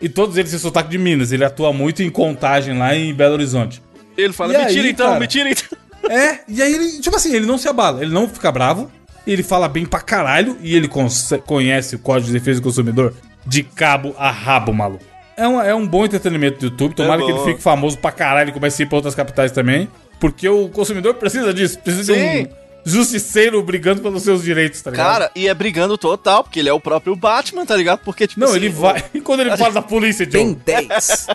E todos eles têm sotaque de Minas. Ele atua muito em contagem lá em Belo Horizonte.
Ele fala,
E
me tira
aí,
então,
cara?
me tira então.
É, e aí ele, tipo assim, ele não se abala, ele não fica bravo, ele fala bem pra caralho e ele conhece o Código de Defesa do Consumidor de cabo a rabo, maluco. É um, é um bom entretenimento do YouTube, tomara
É
que ele fique famoso pra caralho e comece a ir pra outras capitais também, porque o consumidor precisa disso, precisa
Sim.
de um justiceiro brigando pelos seus direitos, tá ligado?
Cara, e é brigando total, porque ele é o próprio Batman, tá ligado? Porque, tipo
não,
assim,
ele vai. E quando ele fala da polícia,
Tem
John?
10.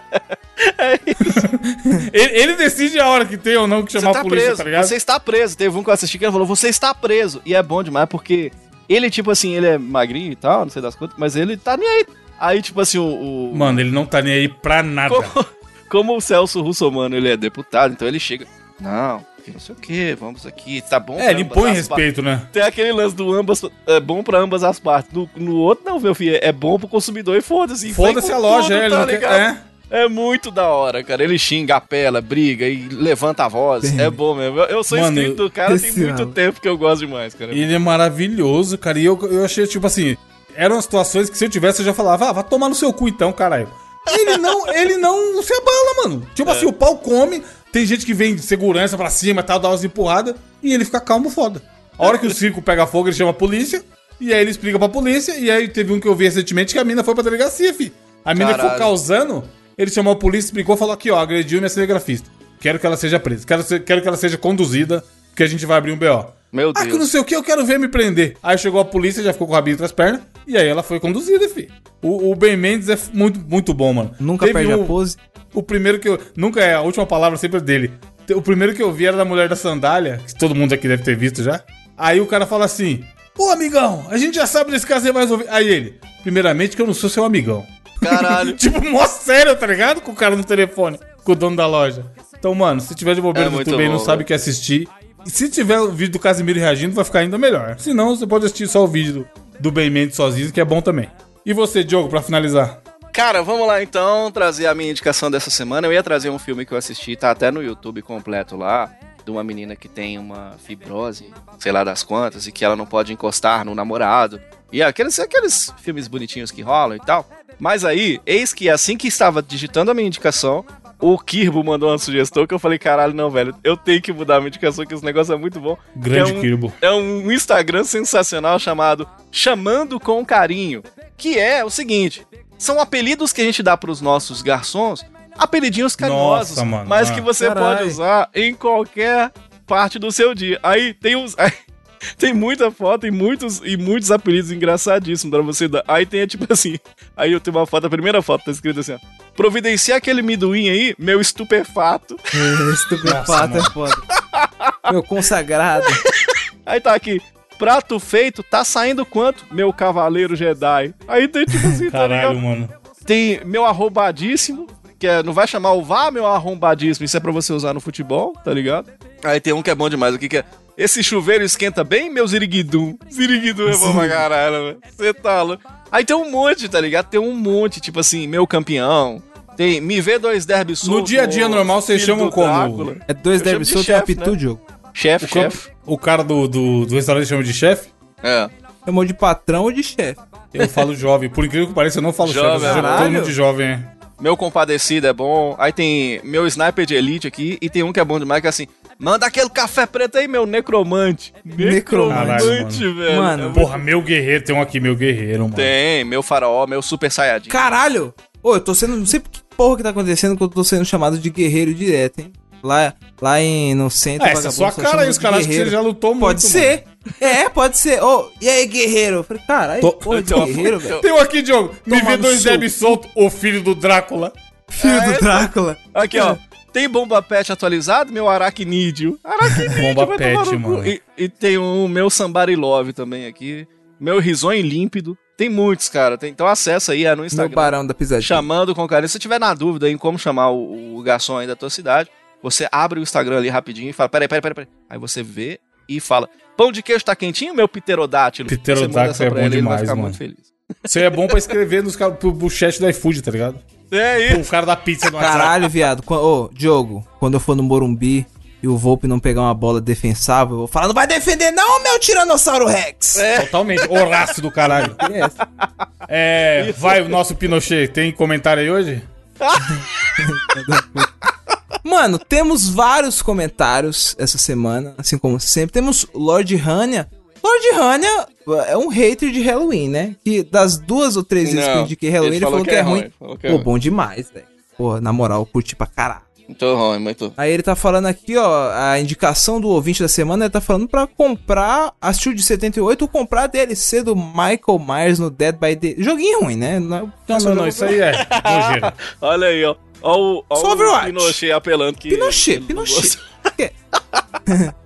Ele, ele decide a hora que tem ou não que chamar
tá
a polícia,
preso,
tá ligado?
você está preso. Teve um que eu assisti que ele falou, você está preso. E é bom demais, porque ele, tipo assim, ele é magrinho e tal, não sei das quantas, mas ele tá nem aí. Aí, tipo assim, o... o-
Mano, ele não tá nem aí pra nada.
como, como o Celso Russomano, ele é deputado, então ele chega, não, que não sei o que, vamos aqui, tá bom
É, ele impõe respeito, né?
Tem aquele lance do ambas, é bom pra ambas as partes. No, no outro, não, meu filho, é bom pro consumidor e foda-se.
Foda-se a loja,
tudo,
é, ele
tá
quer-
ligado?
é.
É muito da hora, cara. Ele xinga, apela, briga e levanta a voz. É bom mesmo. Eu, eu sou
Mano,
inscrito do cara tem muito
maluco.
tempo que eu gosto demais, cara.
Ele é maravilhoso, cara. E eu, eu achei, tipo assim, eram situações que se eu tivesse, eu já falava, ah, vai tomar no seu cu então, caralho. Ele não, ele não se abala, mano. Tipo assim, o pau come, tem gente que vem de segurança pra cima e tal, dá umas empurradas, e ele fica calmo foda. A hora que o circo pega fogo, ele chama a polícia, e aí ele explica pra polícia, e aí teve um que eu vi recentemente que a mina foi pra delegacia, fi. A mina
Caralho.
ficou causando, ele chamou a polícia, explicou, falou aqui, ó, agrediu minha cinegrafista. Quero que ela seja presa. Quero, ser- quero que ela seja conduzida, porque a gente vai abrir um BO.
Meu
Ah, que
Deus.
não sei o que, eu quero ver me prender. Aí chegou a polícia, já ficou com o rabinho entre as pernas, e aí ela foi conduzida, fi. O, o Ben Mendes é muito, muito bom, mano.
Nunca
Teve
perde
um-
a pose.
O primeiro que eu. Nunca é, a última palavra sempre é dele. O primeiro que eu vi era da mulher da sandália, que todo mundo aqui deve ter visto já. Aí o cara fala assim: Ô amigão, a gente já sabe desse caso aí mais ouvir. Aí ele, primeiramente que eu não sou seu amigão.
Caralho.
tipo, mó sério, tá ligado? Com o cara no telefone, com o dono da loja. Então, mano, se tiver de bobeira
É
no YouTube e não
bom,
sabe o que assistir, e se tiver o vídeo do Casimiro reagindo, vai ficar ainda melhor. Se não, você pode assistir só o vídeo do, do Ben Mendes sozinho, que é bom também. E você, Diogo, pra finalizar?
Cara, vamos lá então trazer a minha indicação dessa semana. Eu ia trazer um filme que eu assisti, tá até no YouTube completo lá, de uma menina que tem uma fibrose, sei lá das quantas, e que ela não pode encostar no namorado. E aqueles, aqueles filmes bonitinhos que rolam e tal. Mas aí, eis que assim que estava digitando a minha indicação, o Kirbo mandou uma sugestão que eu falei, caralho, não, velho, eu tenho que mudar a minha indicação, que esse negócio é muito bom.
Grande
é um,
Kirbo.
é um Instagram sensacional chamado Chamando com Carinho, que é o seguinte: são apelidos que a gente dá pros nossos garçons, apelidinhos carinhosos,
Nossa, mano,
mas
ah.
que você
Caralho.
pode usar em qualquer parte do seu dia. Aí tem uns Tem muita foto e muitos, e muitos apelidos engraçadíssimos pra você dar. Aí tem tipo assim. Aí eu tenho uma foto, a primeira foto tá escrito assim: ó, Providencia aquele miduim aí, meu estupefato.
Estupefato é foda. Meu consagrado.
Aí tá aqui. Prato feito, tá saindo quanto? Meu cavaleiro Jedi. Aí tem tipo assim, tá
Caralho,
ligado?
mano.
Tem meu arrombadíssimo, que é, não vai chamar o vá meu arrombadíssimo, isso é pra você usar no futebol, tá ligado? Aí tem um que é bom demais, o que que é? Esse chuveiro esquenta bem, meu ziriguidum. Ziriguidum é bom pra caralho, velho. Você tá louco. Aí tem um monte, tá ligado? Tem um monte, tipo assim, meu campeão. Tem me vê dois derby solto,
dia a dia normal, vocês chamam como?
Drácula.
É dois derby
de
solto e apitu,
né? Chefe, chefe.
o cara do, do, do restaurante chama de chefe?
É.
Chamou de patrão ou de chefe?
Eu falo jovem. Por incrível que pareça, eu não falo
Jovem,
chefe. Eu chamo todo mundo de jovem, é.
Meu compadecido é bom. Aí tem meu sniper de elite aqui. E tem um que é bom demais, que é assim: manda aquele café preto aí, meu necromante.
Necromante.
Caralho,
velho.
Mano.
É
Porra, meu guerreiro. Tem um aqui, meu guerreiro, mano.
Tem, meu faraó, meu super saiyajin.
Caralho! Ô, eu tô sendo. Não sei que porra que tá acontecendo que eu tô sendo chamado de guerreiro direto, hein? Lá, lá em, no centro.
É, essa é sua cara aí. Os caras acham que você já lutou muito,
Pode ser. É, pode ser. Ô, e aí, guerreiro? Eu falei, caralho,
Tô-
porra de guerreiro, velho.
mano. Tem um aqui, Diogo. Me
Toma
vê
no
dois. Deb solto, o filho do Drácula.
Filho
É,
do Drácula.
Aqui, ó. Tem bomba pet atualizado, meu aracnídeo. Aracnídeo,
Bomba
vai
pet,
tomar no
mano.
E, e tem o meu Somebody Love também aqui. Meu risonho límpido. Tem muitos, cara. Tem- então acessa aí, é no
Meu
Instagram.
barão da pisadinha.
chamando com carinho. Se tiver na dúvida em como chamar o, o garçom aí da tua cidade, você abre o Instagram ali rapidinho e fala: peraí, peraí, peraí, peraí. Aí você vê e fala: Pão de queijo tá quentinho, meu pterodátilo?
Pterodátilo
Você
é bom
ele, ele vai
demais,
ficar
mano.
muito feliz.
Isso aí é bom pra escrever nos, pro, pro chat do iFood, tá ligado?
É isso.
O cara da pizza no WhatsApp.
Caralho, viado. Ô, Diogo, quando eu for no Morumbi e o Volpe não pegar uma bola defensável, eu vou falar: não vai defender, não, meu Tiranossauro Rex!
É.
Totalmente. Horácio do caralho. É, vai o nosso Pinochet. Tem comentário aí hoje?
Mano, temos vários comentários essa semana, assim como sempre. Temos Lord Hania. Lord Hania é um hater de Halloween, né? Que das duas ou três vezes que eu indiquei Halloween, ele, falou, que, é ruim.
falou que é
Pô,
ruim.
bom demais, velho. Porra, na moral, eu curti pra caralho.
Muito ruim, muito.
Aí ele tá falando aqui, ó, a indicação do ouvinte da semana, ele tá falando pra comprar, assistiu de 78, ou comprar a DLC do Michael Myers no Dead by Day. Joguinho ruim, né? Não,
Não, não, não. Isso aí é.
Olha aí, ó. Ó o, ó
Só
o
Overwatch.
Pinochet apelando que.
Pinochet, Pinochet.
gosta.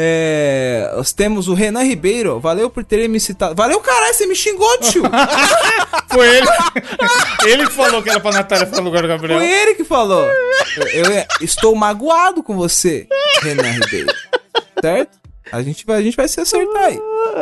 É, nós temos o Renan Ribeiro. Valeu por ter me citado. Valeu, caralho, você me xingou, tio.
Foi ele. ele que falou que era pra Natália ficar no lugar do Gabriel.
Foi ele que falou. Eu, eu estou magoado com você, Renan Ribeiro. Certo? A gente vai, a gente vai se acertar aí.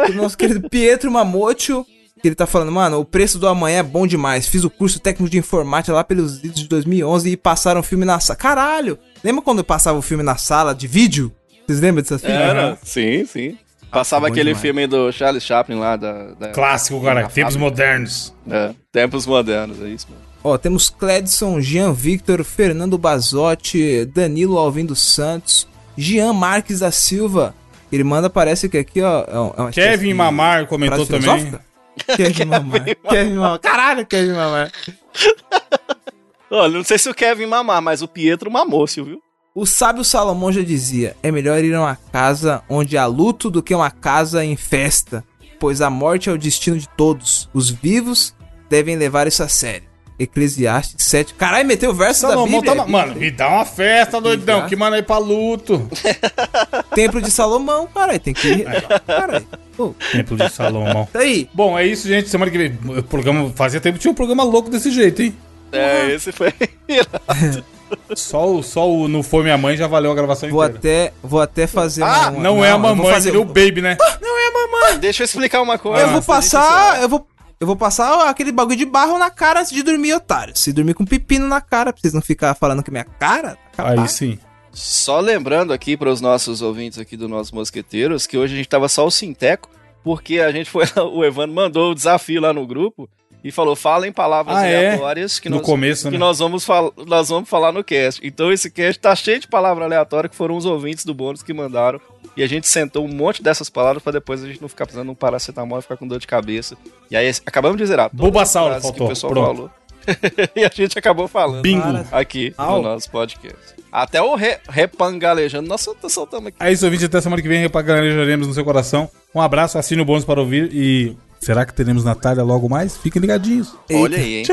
O nosso querido Pietro Mamotio Que ele tá falando, mano, o preço do amanhã é bom demais. Fiz o curso técnico de informática lá pelos vídeos de 2011 e passaram o filme na sala. Caralho! Lembra quando eu passava o filme na sala de vídeo? Vocês lembram dessa filme?
Era, sim, sim. Passava
bom
aquele
demais.
filme do Charles Chaplin lá da. da
Clássico, cara.
da
Tempos modernos.
É, tempos modernos, é isso, mano.
Ó, temos Cledson, Jean Victor, Fernando Bazotti, Danilo Alvim dos Santos, Jean Marques da Silva. Ele manda, parece que aqui, ó. É um- é
Kevin Mamar comentou também.
Kevin Mamar. Kevin Mamar. Caralho, Kevin Mamar.
Olha, não sei se o Kevin mamar, mas o Pietro mamou, se viu?
O sábio Salomão já dizia: é melhor ir a uma casa onde há luto do que uma casa em festa, pois a morte é o destino de todos. Os vivos devem levar isso a sério. Eclesiastes 7. Caralho, meteu o verso
Salomão
da Bíblia.
tá. Mano, me dá uma festa, doidão. Que manda aí pra luto.
Templo de Salomão, caralho, tem que ir. Caralho. Pô,
Templo de Salomão.
tá aí.
Bom, é isso, gente. Semana que vem. O programa. Fazia tempo que tinha um programa louco desse jeito, hein?
É, esse foi.
Só o, só o Não Foi Minha Mãe já valeu a gravação
Vou
inteira.
até, vou até fazer
Ah,
uma-
Não, é a
eu vou
mamãe,
fazer-
seria o Baby, né?
Deixa eu explicar uma coisa.
Eu vou passar, eu vou, eu vou passar aquele bagulho de barro na cara antes de dormir, otário. Se dormir com pepino na cara, pra vocês não ficar falando que minha cara. tá
Aí sim.
Só lembrando aqui para os nossos ouvintes aqui do Nossos Mosqueteiros que hoje a gente tava só o Sinteco, porque a gente foi lá, o Evandro mandou o desafio lá no grupo e falou: falem palavras
Ah, é?
aleatórias que,
No
nós,
começo,
que
né?
nós, vamos nós vamos falar no cast. Então esse cast tá cheio de palavras aleatórias que foram os ouvintes do bônus que mandaram. E a gente sentou um monte dessas palavras para depois a gente não ficar precisando de um paracetamol e ficar com dor de cabeça. E aí acabamos de zerar. as
Bulbasauro
frases que
faltou.
o pessoal
Pronto.
falou. e a gente acabou falando
Bingo.
Aqui
Au.
no nosso podcast. Até o re repangalejando, nós solta- soltamos aqui.
É isso, ouvinte. Até semana que vem. Repagarejaremos no seu coração. Um abraço, assine o bônus para ouvir. E será que teremos Natália logo mais? Fiquem ligadinhos.
Olha aí, hein?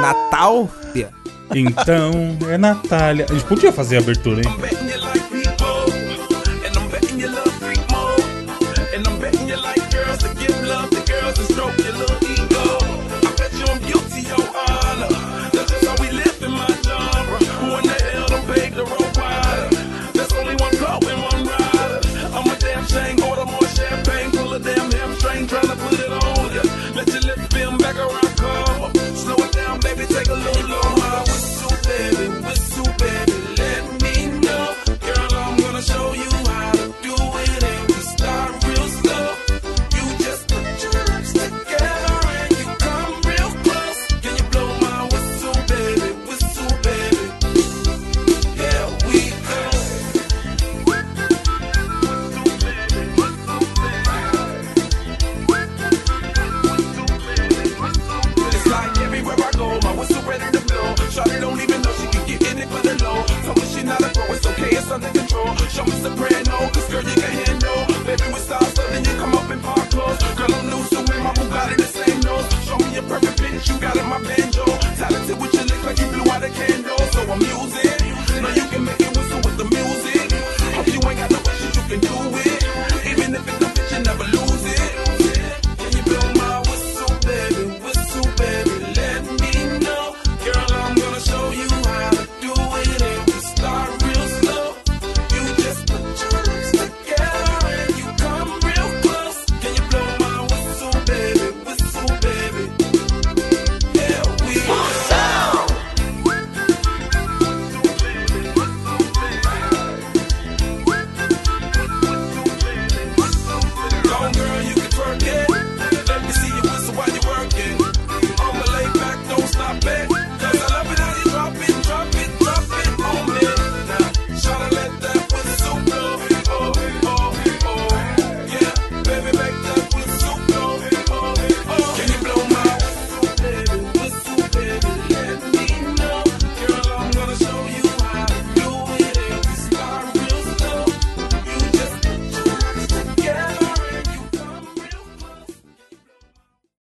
Natal? Fia.
Então, é Natália. A gente podia fazer a abertura, hein?